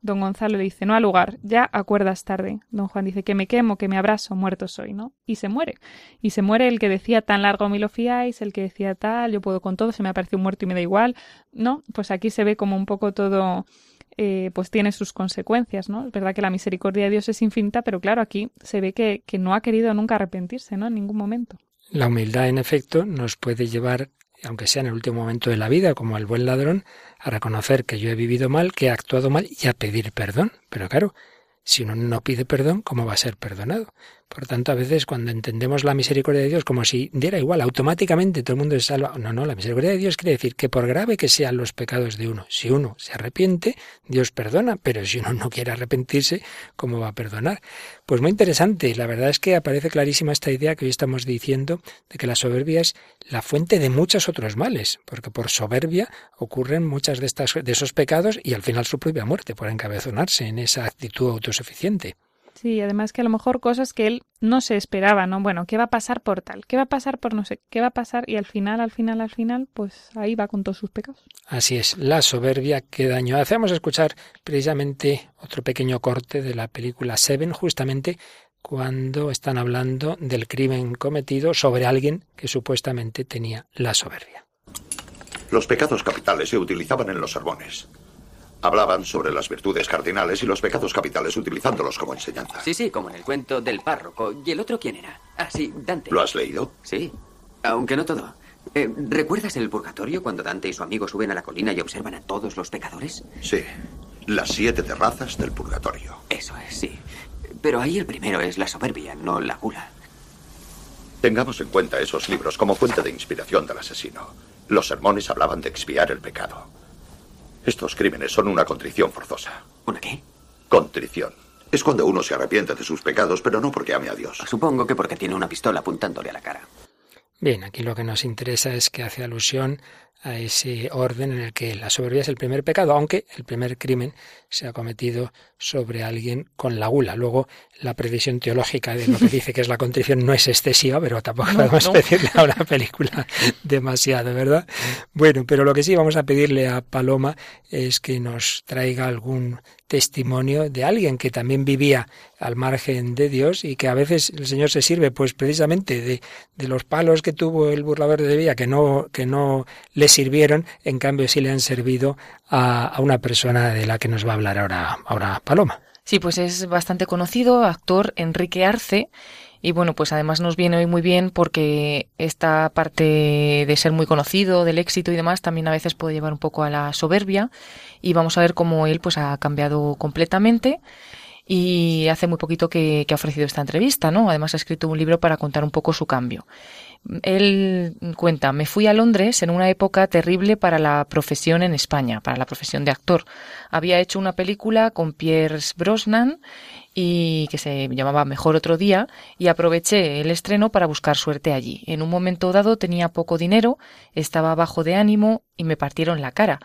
[SPEAKER 4] Don Gonzalo dice, no al lugar, ya acuerdas tarde. Don Juan dice, que me quemo, que me abrazo, muerto soy, ¿no? Y se muere. Y se muere el que decía, tan largo me lo fiáis, el que decía tal, yo puedo con todo, se me aparece un muerto y me da igual. No, pues aquí se ve como un poco todo, eh, pues tiene sus consecuencias, ¿no? Es verdad que la misericordia de Dios es infinita, pero claro, aquí se ve que, que no ha querido nunca arrepentirse, ¿no? En ningún momento.
[SPEAKER 1] La humildad, en efecto, nos puede llevar aunque sea en el último momento de la vida, como el buen ladrón, a reconocer que yo he vivido mal, que he actuado mal y a pedir perdón. Pero claro, si uno no pide perdón, ¿cómo va a ser perdonado? Por tanto, a veces cuando entendemos la misericordia de Dios como si diera igual, automáticamente todo el mundo se salva. No, no, la misericordia de Dios quiere decir que por grave que sean los pecados de uno, si uno se arrepiente, Dios perdona, pero si uno no quiere arrepentirse, ¿cómo va a perdonar? Pues muy interesante. La verdad es que aparece clarísima esta idea que hoy estamos diciendo de que la soberbia es la fuente de muchos otros males, porque por soberbia ocurren muchas de estas de esos pecados y al final su propia muerte por encabezonarse en esa actitud autosuficiente.
[SPEAKER 4] Sí, además que a lo mejor cosas que él no se esperaba, ¿no? Bueno, ¿qué va a pasar por tal? ¿Qué va a pasar por no sé? ¿Qué va a pasar? Y al final, al final, al final, pues ahí va con todos sus pecados.
[SPEAKER 1] Así es, la soberbia, qué daño hace. Vamos a escuchar precisamente otro pequeño corte de la película Seven, justamente cuando están hablando del crimen cometido sobre alguien que supuestamente tenía la soberbia.
[SPEAKER 5] Los pecados capitales se utilizaban en los sermones. Hablaban sobre las virtudes cardinales y los pecados capitales utilizándolos como enseñanza.
[SPEAKER 7] Sí, sí, como en el cuento del párroco. ¿Y el otro quién era? Ah, sí, Dante.
[SPEAKER 5] ¿Lo has leído?
[SPEAKER 7] Sí, aunque no todo. Eh, ¿Recuerdas el purgatorio cuando Dante y su amigo suben a la colina y observan a todos los pecadores?
[SPEAKER 5] Sí, las siete terrazas del purgatorio.
[SPEAKER 7] Eso es, sí. Pero ahí el primero es la soberbia, no la gula.
[SPEAKER 5] Tengamos en cuenta esos libros como fuente de inspiración del asesino. Los sermones hablaban de expiar el pecado. Estos crímenes son una contrición forzosa.
[SPEAKER 7] ¿Una qué?
[SPEAKER 5] Contrición. Es cuando uno se arrepiente de sus pecados, pero no porque ame a Dios.
[SPEAKER 7] Supongo que porque tiene una pistola apuntándole a la cara.
[SPEAKER 1] Bien, aquí lo que nos interesa es que hace alusión a ese orden en el que la soberbia es el primer pecado, aunque el primer crimen se ha cometido sobre alguien con la gula. Luego, la precisión teológica de lo que dice que es la contrición no es excesiva, pero tampoco podemos pedirle a una película demasiado, ¿verdad? Bueno, pero lo que sí vamos a pedirle a Paloma es que nos traiga algún testimonio de alguien que también vivía al margen de Dios y que a veces el Señor se sirve pues precisamente de, de los palos que tuvo el burlador de Villa que no, que no le sirvieron, en cambio sí le han servido a, una persona de la que nos va a hablar ahora, ahora Paloma.
[SPEAKER 3] Sí, pues es bastante conocido, actor Enrique Arce, y bueno, pues además nos viene hoy muy bien porque esta parte de ser muy conocido, del éxito y demás, también a veces puede llevar un poco a la soberbia y vamos a ver cómo él pues ha cambiado completamente y hace muy poquito que, que, ha ofrecido esta entrevista, ¿no? Además ha escrito un libro para contar un poco su cambio. Él cuenta, me fui a Londres en una época terrible para la profesión en España, para la profesión de actor. Había hecho una película con Pierce Brosnan y que se llamaba Mejor otro día y aproveché el estreno para buscar suerte allí. En un momento dado tenía poco dinero, estaba bajo de ánimo y me partieron la cara.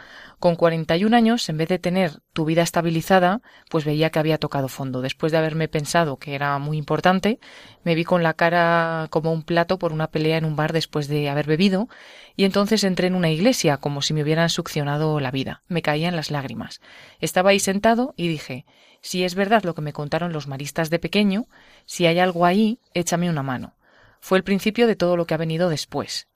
[SPEAKER 3] Con 41 años, en vez de tener tu vida estabilizada, pues veía que había tocado fondo. Después de haberme pensado que era muy importante, me vi con la cara como un plato por una pelea en un bar después de haber bebido y entonces entré en una iglesia como si me hubieran succionado la vida. Me caían las lágrimas. Estaba ahí sentado y dije si es verdad lo que me contaron los maristas de pequeño, si hay algo ahí, échame una mano. Fue el principio de todo lo que ha venido después.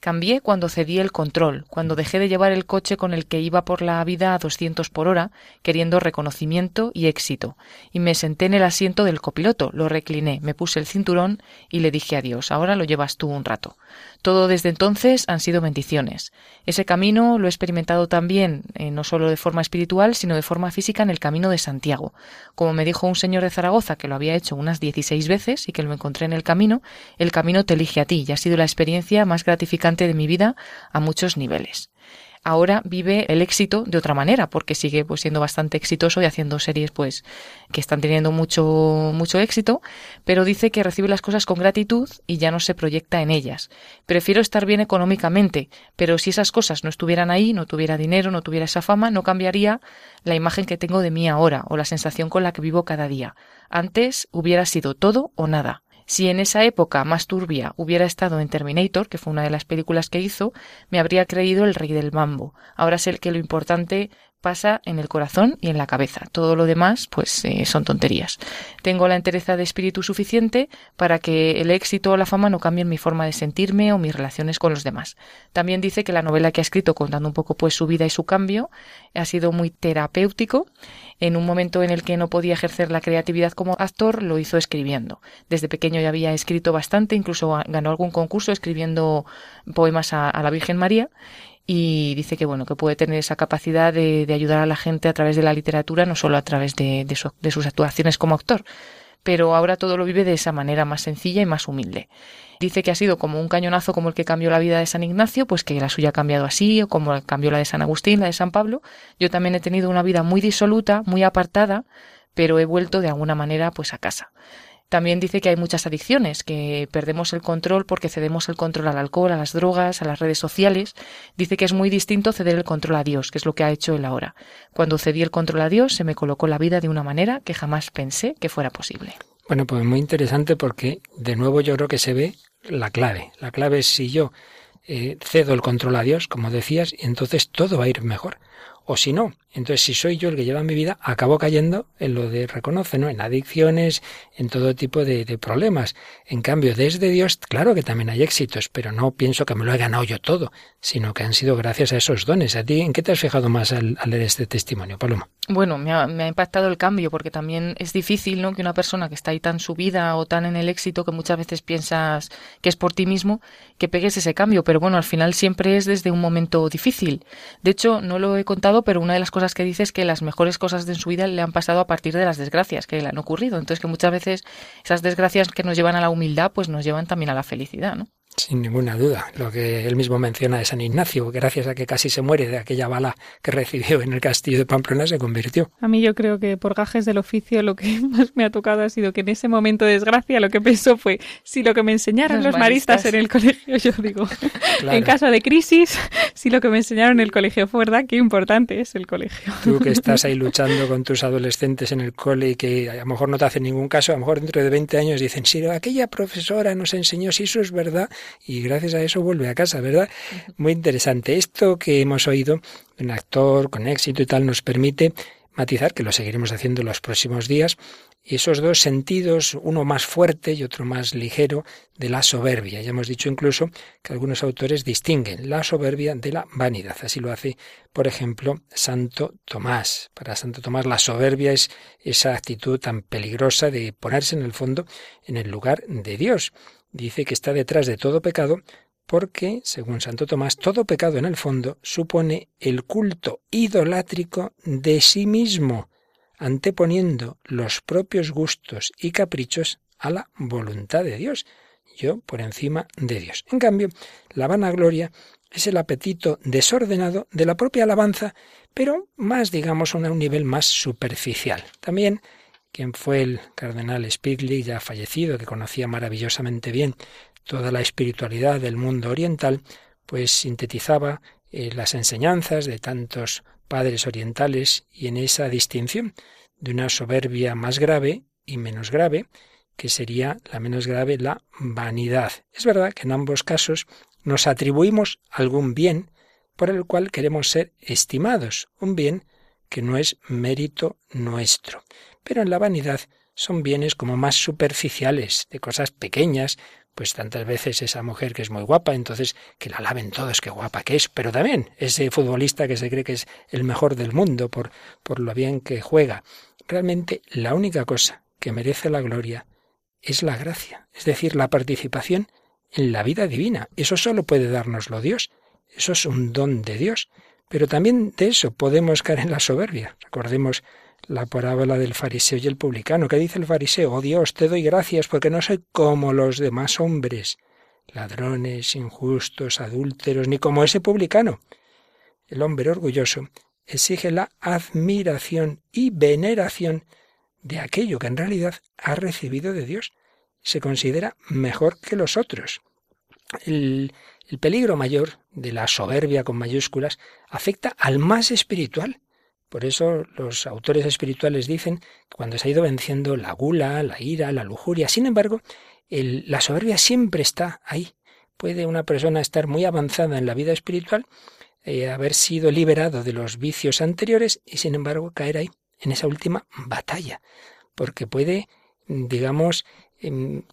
[SPEAKER 3] Cambié cuando cedí el control, cuando dejé de llevar el coche con el que iba por la vida a 200 por hora, queriendo reconocimiento y éxito, y me senté en el asiento del copiloto, lo recliné, me puse el cinturón y le dije adiós, ahora lo llevas tú un rato. Todo desde entonces han sido bendiciones. Ese camino lo he experimentado también, eh, no solo de forma espiritual, sino de forma física en el camino de Santiago. Como me dijo un señor de Zaragoza que lo había hecho unas 16 veces y que lo encontré en el camino, el camino te elige a ti y ha sido la experiencia más gratificante de mi vida a muchos niveles ahora vive el éxito de otra manera, porque sigue pues siendo bastante exitoso y haciendo series pues que están teniendo mucho mucho éxito, pero dice que recibe las cosas con gratitud y ya no se proyecta en ellas. Prefiero estar bien económicamente, pero si esas cosas no estuvieran ahí, no tuviera dinero, no tuviera esa fama, no cambiaría la imagen que tengo de mí ahora o la sensación con la que vivo cada día. Antes hubiera sido todo o nada. Si en esa época más turbia hubiera estado en Terminator, que fue una de las películas que hizo, me habría creído el rey del mambo. Ahora sé que lo importante pasa en el corazón y en la cabeza. Todo lo demás, pues, eh, son tonterías. Tengo la entereza de espíritu suficiente para que el éxito o la fama no cambien mi forma de sentirme o mis relaciones con los demás. También dice que la novela que ha escrito contando un poco pues su vida y su cambio ha sido muy terapéutico. En un momento en el que no podía ejercer la creatividad como actor, lo hizo escribiendo. Desde pequeño ya había escrito bastante, incluso ganó algún concurso escribiendo poemas a la Virgen María y dice que bueno que puede tener esa capacidad de, de, ayudar a la gente a través de la literatura no solo a través de, de, de, sus actuaciones como actor. Pero ahora todo lo vive de esa manera más sencilla y más humilde. Dice que ha sido como un cañonazo como el que cambió la vida de San Ignacio pues que la suya ha cambiado así o como cambió la de San Agustín la de San Pablo. Yo también he tenido una vida muy disoluta muy apartada pero he vuelto de alguna manera pues a casa también dice que hay muchas adicciones, que perdemos el control porque cedemos el control al alcohol, a las drogas, a las redes sociales. Dice que es muy distinto ceder el control a Dios, que es lo que ha hecho él ahora. Cuando cedí el control a Dios, se me colocó la vida de una manera que jamás pensé que fuera posible.
[SPEAKER 1] Bueno, pues muy interesante porque de nuevo yo creo que se ve la clave. La clave es si yo eh, cedo el control a Dios, como decías, y entonces todo va a ir mejor o si no. Entonces, si soy yo el que lleva mi vida, acabo cayendo en lo de reconoce, ¿no? En adicciones, en todo tipo de, problemas. En cambio, desde Dios, claro que también hay éxitos, pero no pienso que me lo he ganado yo todo, sino que han sido gracias a esos dones. ¿A ti en qué te has fijado más al, leer este testimonio, Paloma?
[SPEAKER 3] Bueno, me ha, me ha, impactado el cambio porque también es difícil, ¿no? Que una persona que está ahí tan subida o tan en el éxito que muchas veces piensas que es por ti mismo, que pegues ese cambio. Pero bueno, al final siempre es desde un momento difícil. De hecho, no lo he contado, pero una de las cosas que dice es que las mejores cosas de su vida le han pasado a partir de las desgracias que le han ocurrido. Entonces que muchas veces esas desgracias que nos llevan a la humildad, pues nos llevan también a la felicidad, ¿no?
[SPEAKER 1] Sin ninguna duda. Lo que él mismo menciona de San Ignacio, gracias a que casi se muere de aquella bala que recibió en el castillo de Pamplona, se convirtió.
[SPEAKER 4] A mí yo creo que por gajes del oficio lo que [laughs] más me ha tocado ha sido que en ese momento de desgracia lo que pensó fue, si lo que me enseñaron los, los maristas. en el colegio, yo digo, [laughs] claro. en caso de crisis, [laughs] si lo que me enseñaron en el colegio fue verdad, qué importante es el colegio.
[SPEAKER 1] Tú que estás ahí luchando con tus adolescentes en el cole y que a lo mejor no te hacen ningún caso, a lo mejor dentro de 20 años dicen, si aquella profesora nos enseñó, si eso es verdad, y gracias a eso vuelve a casa, ¿verdad? Muy interesante. Esto que hemos oído, un actor con éxito y tal, nos permite matizar, que lo seguiremos haciendo los próximos días, esos dos sentidos, uno más fuerte y otro más ligero, de la soberbia. Ya hemos dicho incluso que algunos autores distinguen la soberbia de la vanidad. Así lo hace, por ejemplo, Santo Tomás. Para Santo Tomás la soberbia es esa actitud tan peligrosa de ponerse en el fondo en el lugar de Dios dice que está detrás de todo pecado porque, según Santo Tomás, todo pecado en el fondo supone el culto idolátrico de sí mismo, anteponiendo los propios gustos y caprichos a la voluntad de Dios, yo por encima de Dios. En cambio, la vanagloria es el apetito desordenado de la propia alabanza, pero más, digamos, a un nivel más superficial. También quien fue el cardenal Spigli, ya fallecido, que conocía maravillosamente bien toda la espiritualidad del mundo oriental, pues sintetizaba eh, las enseñanzas de tantos padres orientales y en esa distinción de una soberbia más grave y menos grave, que sería la menos grave la vanidad. Es verdad que en ambos casos nos atribuimos algún bien por el cual queremos ser estimados, un bien que no es mérito nuestro. Pero en la vanidad son bienes como más superficiales, de cosas pequeñas, pues tantas veces esa mujer que es muy guapa, entonces que la alaben todos, qué guapa que es, pero también ese futbolista que se cree que es el mejor del mundo por, por lo bien que juega. Realmente la única cosa que merece la gloria es la gracia, es decir, la participación en la vida divina. Eso solo puede dárnoslo Dios, eso es un don de Dios. Pero también de eso podemos caer en la soberbia. Recordemos la parábola del fariseo y el publicano. ¿Qué dice el fariseo? Oh Dios, te doy gracias porque no soy como los demás hombres, ladrones, injustos, adúlteros, ni como ese publicano. El hombre orgulloso exige la admiración y veneración de aquello que en realidad ha recibido de Dios. Se considera mejor que los otros. El, el peligro mayor de la soberbia con mayúsculas afecta al más espiritual. Por eso los autores espirituales dicen que cuando se ha ido venciendo la gula, la ira, la lujuria, sin embargo, la soberbia siempre está ahí. Puede una persona estar muy avanzada en la vida espiritual, eh, haber sido liberado de los vicios anteriores y sin embargo caer ahí, en esa última batalla, porque puede, digamos,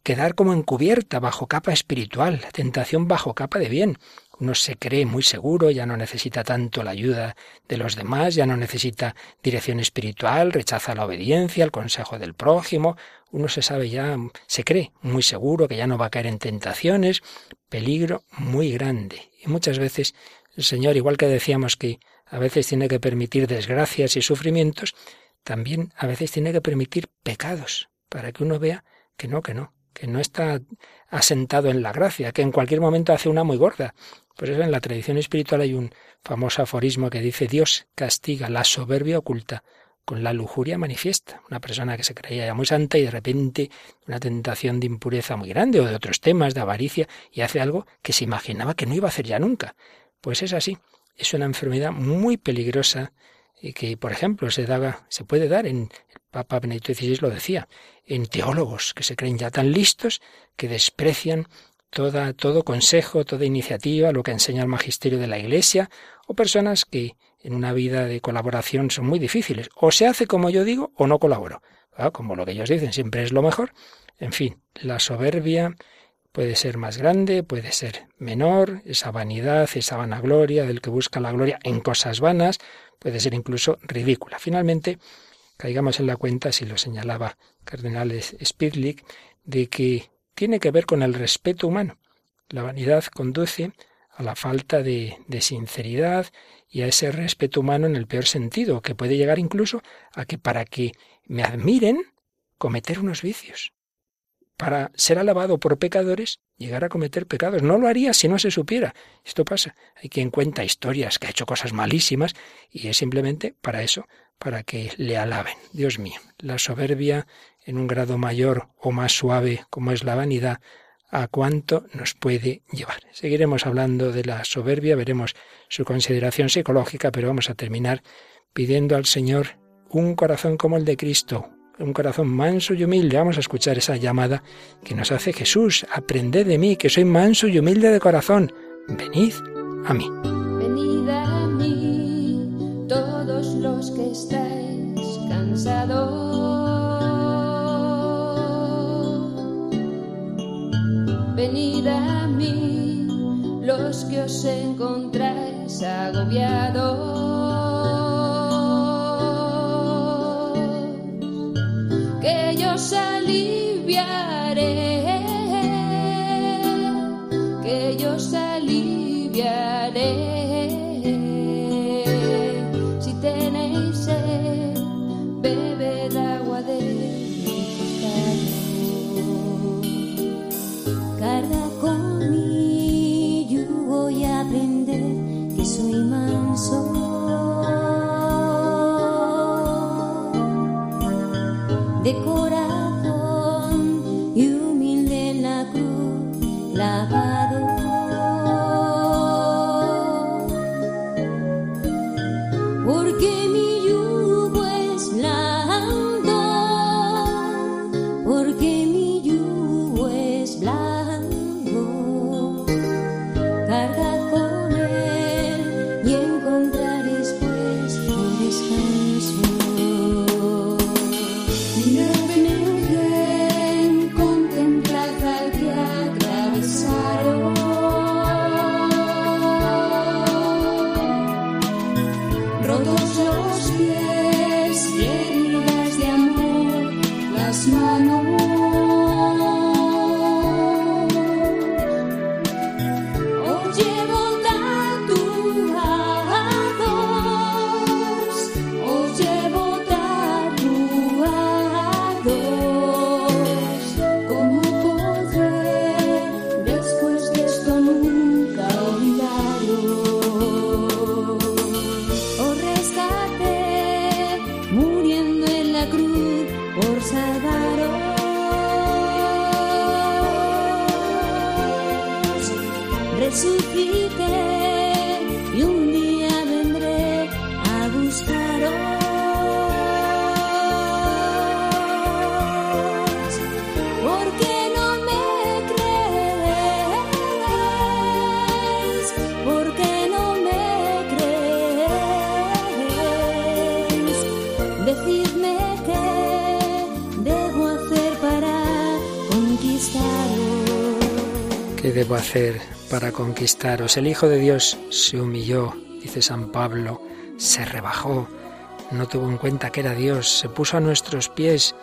[SPEAKER 1] quedar como encubierta bajo capa espiritual, la tentación bajo capa de bien. Uno se cree muy seguro, ya no necesita tanto la ayuda de los demás, ya no necesita dirección espiritual, rechaza la obediencia, el consejo del prójimo, uno se sabe ya, se cree muy seguro que ya no va a caer en tentaciones, peligro muy grande. Y muchas veces el Señor, igual que decíamos que a veces tiene que permitir desgracias y sufrimientos, también a veces tiene que permitir pecados, para que uno vea que no, que no, que no está asentado en la gracia, que en cualquier momento hace una muy gorda. Por eso en la tradición espiritual hay un famoso aforismo que dice Dios castiga la soberbia oculta con la lujuria manifiesta. Una persona que se creía ya muy santa y de repente una tentación de impureza muy grande o de otros temas, de avaricia, y hace algo que se imaginaba que no iba a hacer ya nunca. Pues es así. Es una enfermedad muy peligrosa y que, por ejemplo, se, daba, se puede dar en Papa Benedicto XVI lo decía, en teólogos que se creen ya tan listos que desprecian todo consejo, toda iniciativa, lo que enseña el magisterio de la Iglesia, o personas que en una vida de colaboración son muy difíciles. O se hace como yo digo o no colaboro. Como lo que ellos dicen siempre es lo mejor. En fin, la soberbia Puede ser más grande, puede ser menor, esa vanidad, esa vanagloria del que busca la gloria en cosas vanas, puede ser incluso ridícula. Finalmente, caigamos en la cuenta, si lo señalaba Cardenal Spidlick, de que tiene que ver con el respeto humano. La vanidad conduce a la falta de, de, sinceridad y a ese respeto humano en el peor sentido, que puede llegar incluso a que para que me admiren, cometer unos vicios. Para ser alabado por pecadores, llegar a cometer pecados. No lo haría si no se supiera. Esto pasa. Hay quien cuenta historias que ha hecho cosas malísimas y es simplemente para eso, para que le alaben. Dios mío, la soberbia en un grado mayor o más suave como es la vanidad, a cuánto nos puede llevar. Seguiremos hablando de la soberbia, veremos su consideración psicológica, pero vamos a terminar pidiendo al Señor un corazón como el de Cristo, un corazón manso y humilde. Vamos a escuchar esa llamada que nos hace Jesús. Aprended de mí, que soy manso y humilde de corazón. Venid a mí.
[SPEAKER 8] Venid a mí, todos los que estáis cansados. Venid a mí, los que os encontráis agobiados.
[SPEAKER 1] because debo hacer para conquistaros? El Hijo de Dios se humilló, dice San Pablo, se rebajó, no tuvo en cuenta que era Dios, se puso a nuestros pies.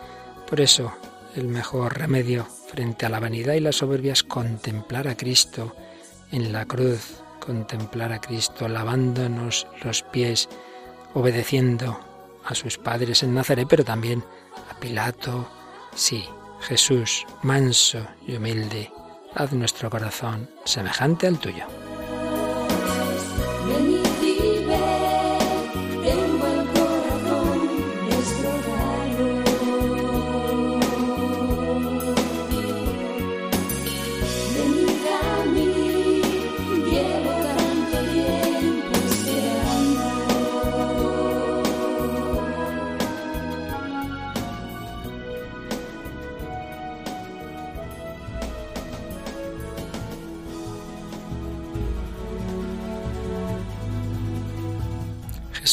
[SPEAKER 1] Por eso, el mejor remedio frente a la vanidad y la soberbia es contemplar a Cristo en la cruz, contemplar a Cristo lavándonos los pies, obedeciendo a sus padres en Nazaret, pero también a Pilato. Sí, Jesús, manso y humilde, haz nuestro corazón semejante al tuyo.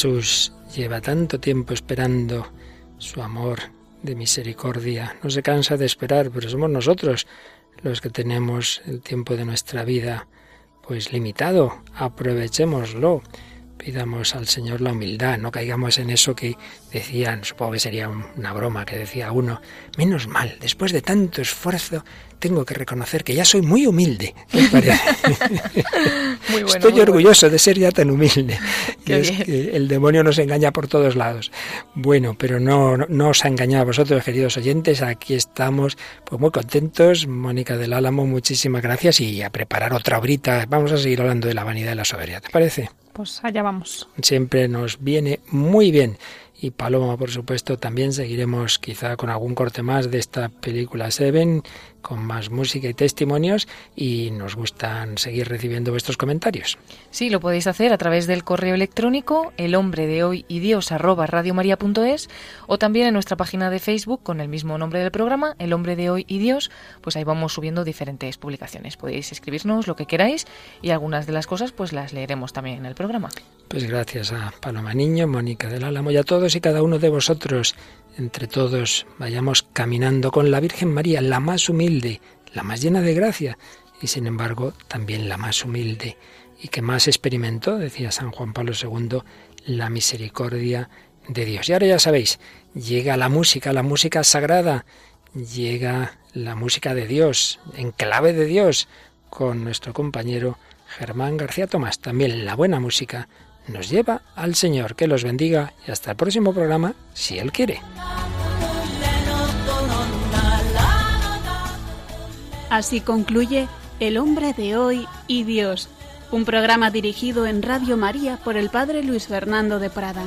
[SPEAKER 1] Jesús lleva tanto tiempo esperando su amor de misericordia. No se cansa de esperar, pero somos nosotros los que tenemos el tiempo de nuestra vida pues limitado, aprovechémoslo pidamos al Señor la humildad, no caigamos en eso que decían, supongo que sería una broma que decía uno, menos mal, después de tanto esfuerzo tengo que reconocer que ya soy muy humilde. [laughs] Estoy orgulloso de ser ya tan humilde. [laughs] Que es que el demonio nos engaña por todos lados. Bueno, pero no, no, os ha engañado a vosotros, queridos oyentes. Aquí estamos pues muy contentos. Mónica del Álamo, muchísimas gracias y a preparar otra obrita. Vamos a seguir hablando de la vanidad y la soberbia. ¿Te parece?
[SPEAKER 4] Pues allá vamos.
[SPEAKER 1] Siempre nos viene muy bien y Paloma, por supuesto, también seguiremos quizá con algún corte más de esta película Seven, con más música y testimonios y nos gustan seguir recibiendo vuestros comentarios.
[SPEAKER 3] Sí, lo podéis hacer a través del correo electrónico el hombre de hoy y dios arroba radiomaria.es o también en nuestra página de Facebook con el mismo nombre del programa, el hombre de hoy y dios, pues ahí vamos subiendo diferentes publicaciones. Podéis escribirnos lo que queráis y algunas de las cosas pues las leeremos también en el programa.
[SPEAKER 1] Pues gracias a Paloma Niño, Mónica del Álamo y a todos y cada uno de vosotros. Entre todos vayamos caminando con la Virgen María, la más humilde, la más llena de gracia y sin embargo también la más humilde y que más experimentó, decía San Juan Pablo II, la misericordia de Dios. Y ahora ya sabéis, llega la música, la música sagrada, llega la música de Dios, en clave de Dios, con nuestro compañero Germán García Tomás. También la buena música nos lleva al Señor. Que los bendiga y hasta el próximo programa, si Él quiere.
[SPEAKER 2] Así concluye El hombre de hoy y Dios, un programa dirigido en Radio María por el Padre Luis Fernando de Prada.